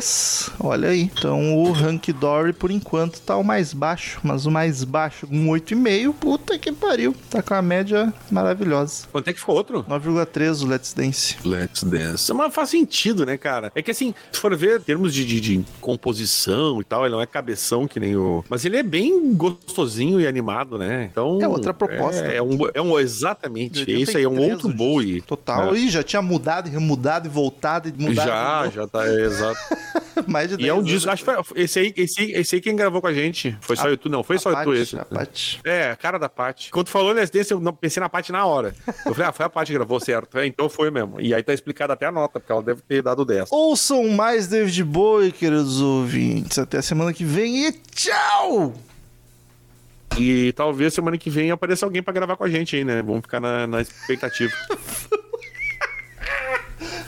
Olha aí. Então o Hank Dory, por enquanto, tá o mais baixo. Mas o mais baixo, um 8,5. Puta que pariu. Tá com a média maravilhosa.
Quanto é que ficou outro?
9,3 o Let's Dance.
Let's Dance. Mas faz sentido, né, cara? É que assim, se for ver em termos de, de, de composição e tal, ele não é cabeção que nem o. Mas ele é bem gostosinho e animado, né? Então.
É outra proposta.
É, é um, é um. Exatamente.
De
Isso aí é um
83
outro Bowie.
Total.
É.
Ih, já tinha mudado e remudado e voltado e mudado.
Já, já tá, é, exato.
Mais de 10
E é um disco, acho que foi esse aí, esse, esse aí quem gravou com a gente. Foi só
A-
eu, tu, não, foi
A
só eu, tu
Paty,
esse.
a Paty.
É, a cara da Paty. Quando tu falou Dance, eu não pensei na Paty na hora. Eu falei, ah, foi a Paty que gravou, certo. É, então foi mesmo. E aí tá explicado até a nota, porque ela deve ter dado 10.
Ouçam mais David Bowie, queridos ouvintes. Até semana que vem e tchau!
E talvez semana que vem apareça alguém pra gravar com a gente aí, né? Vamos ficar na, na expectativa.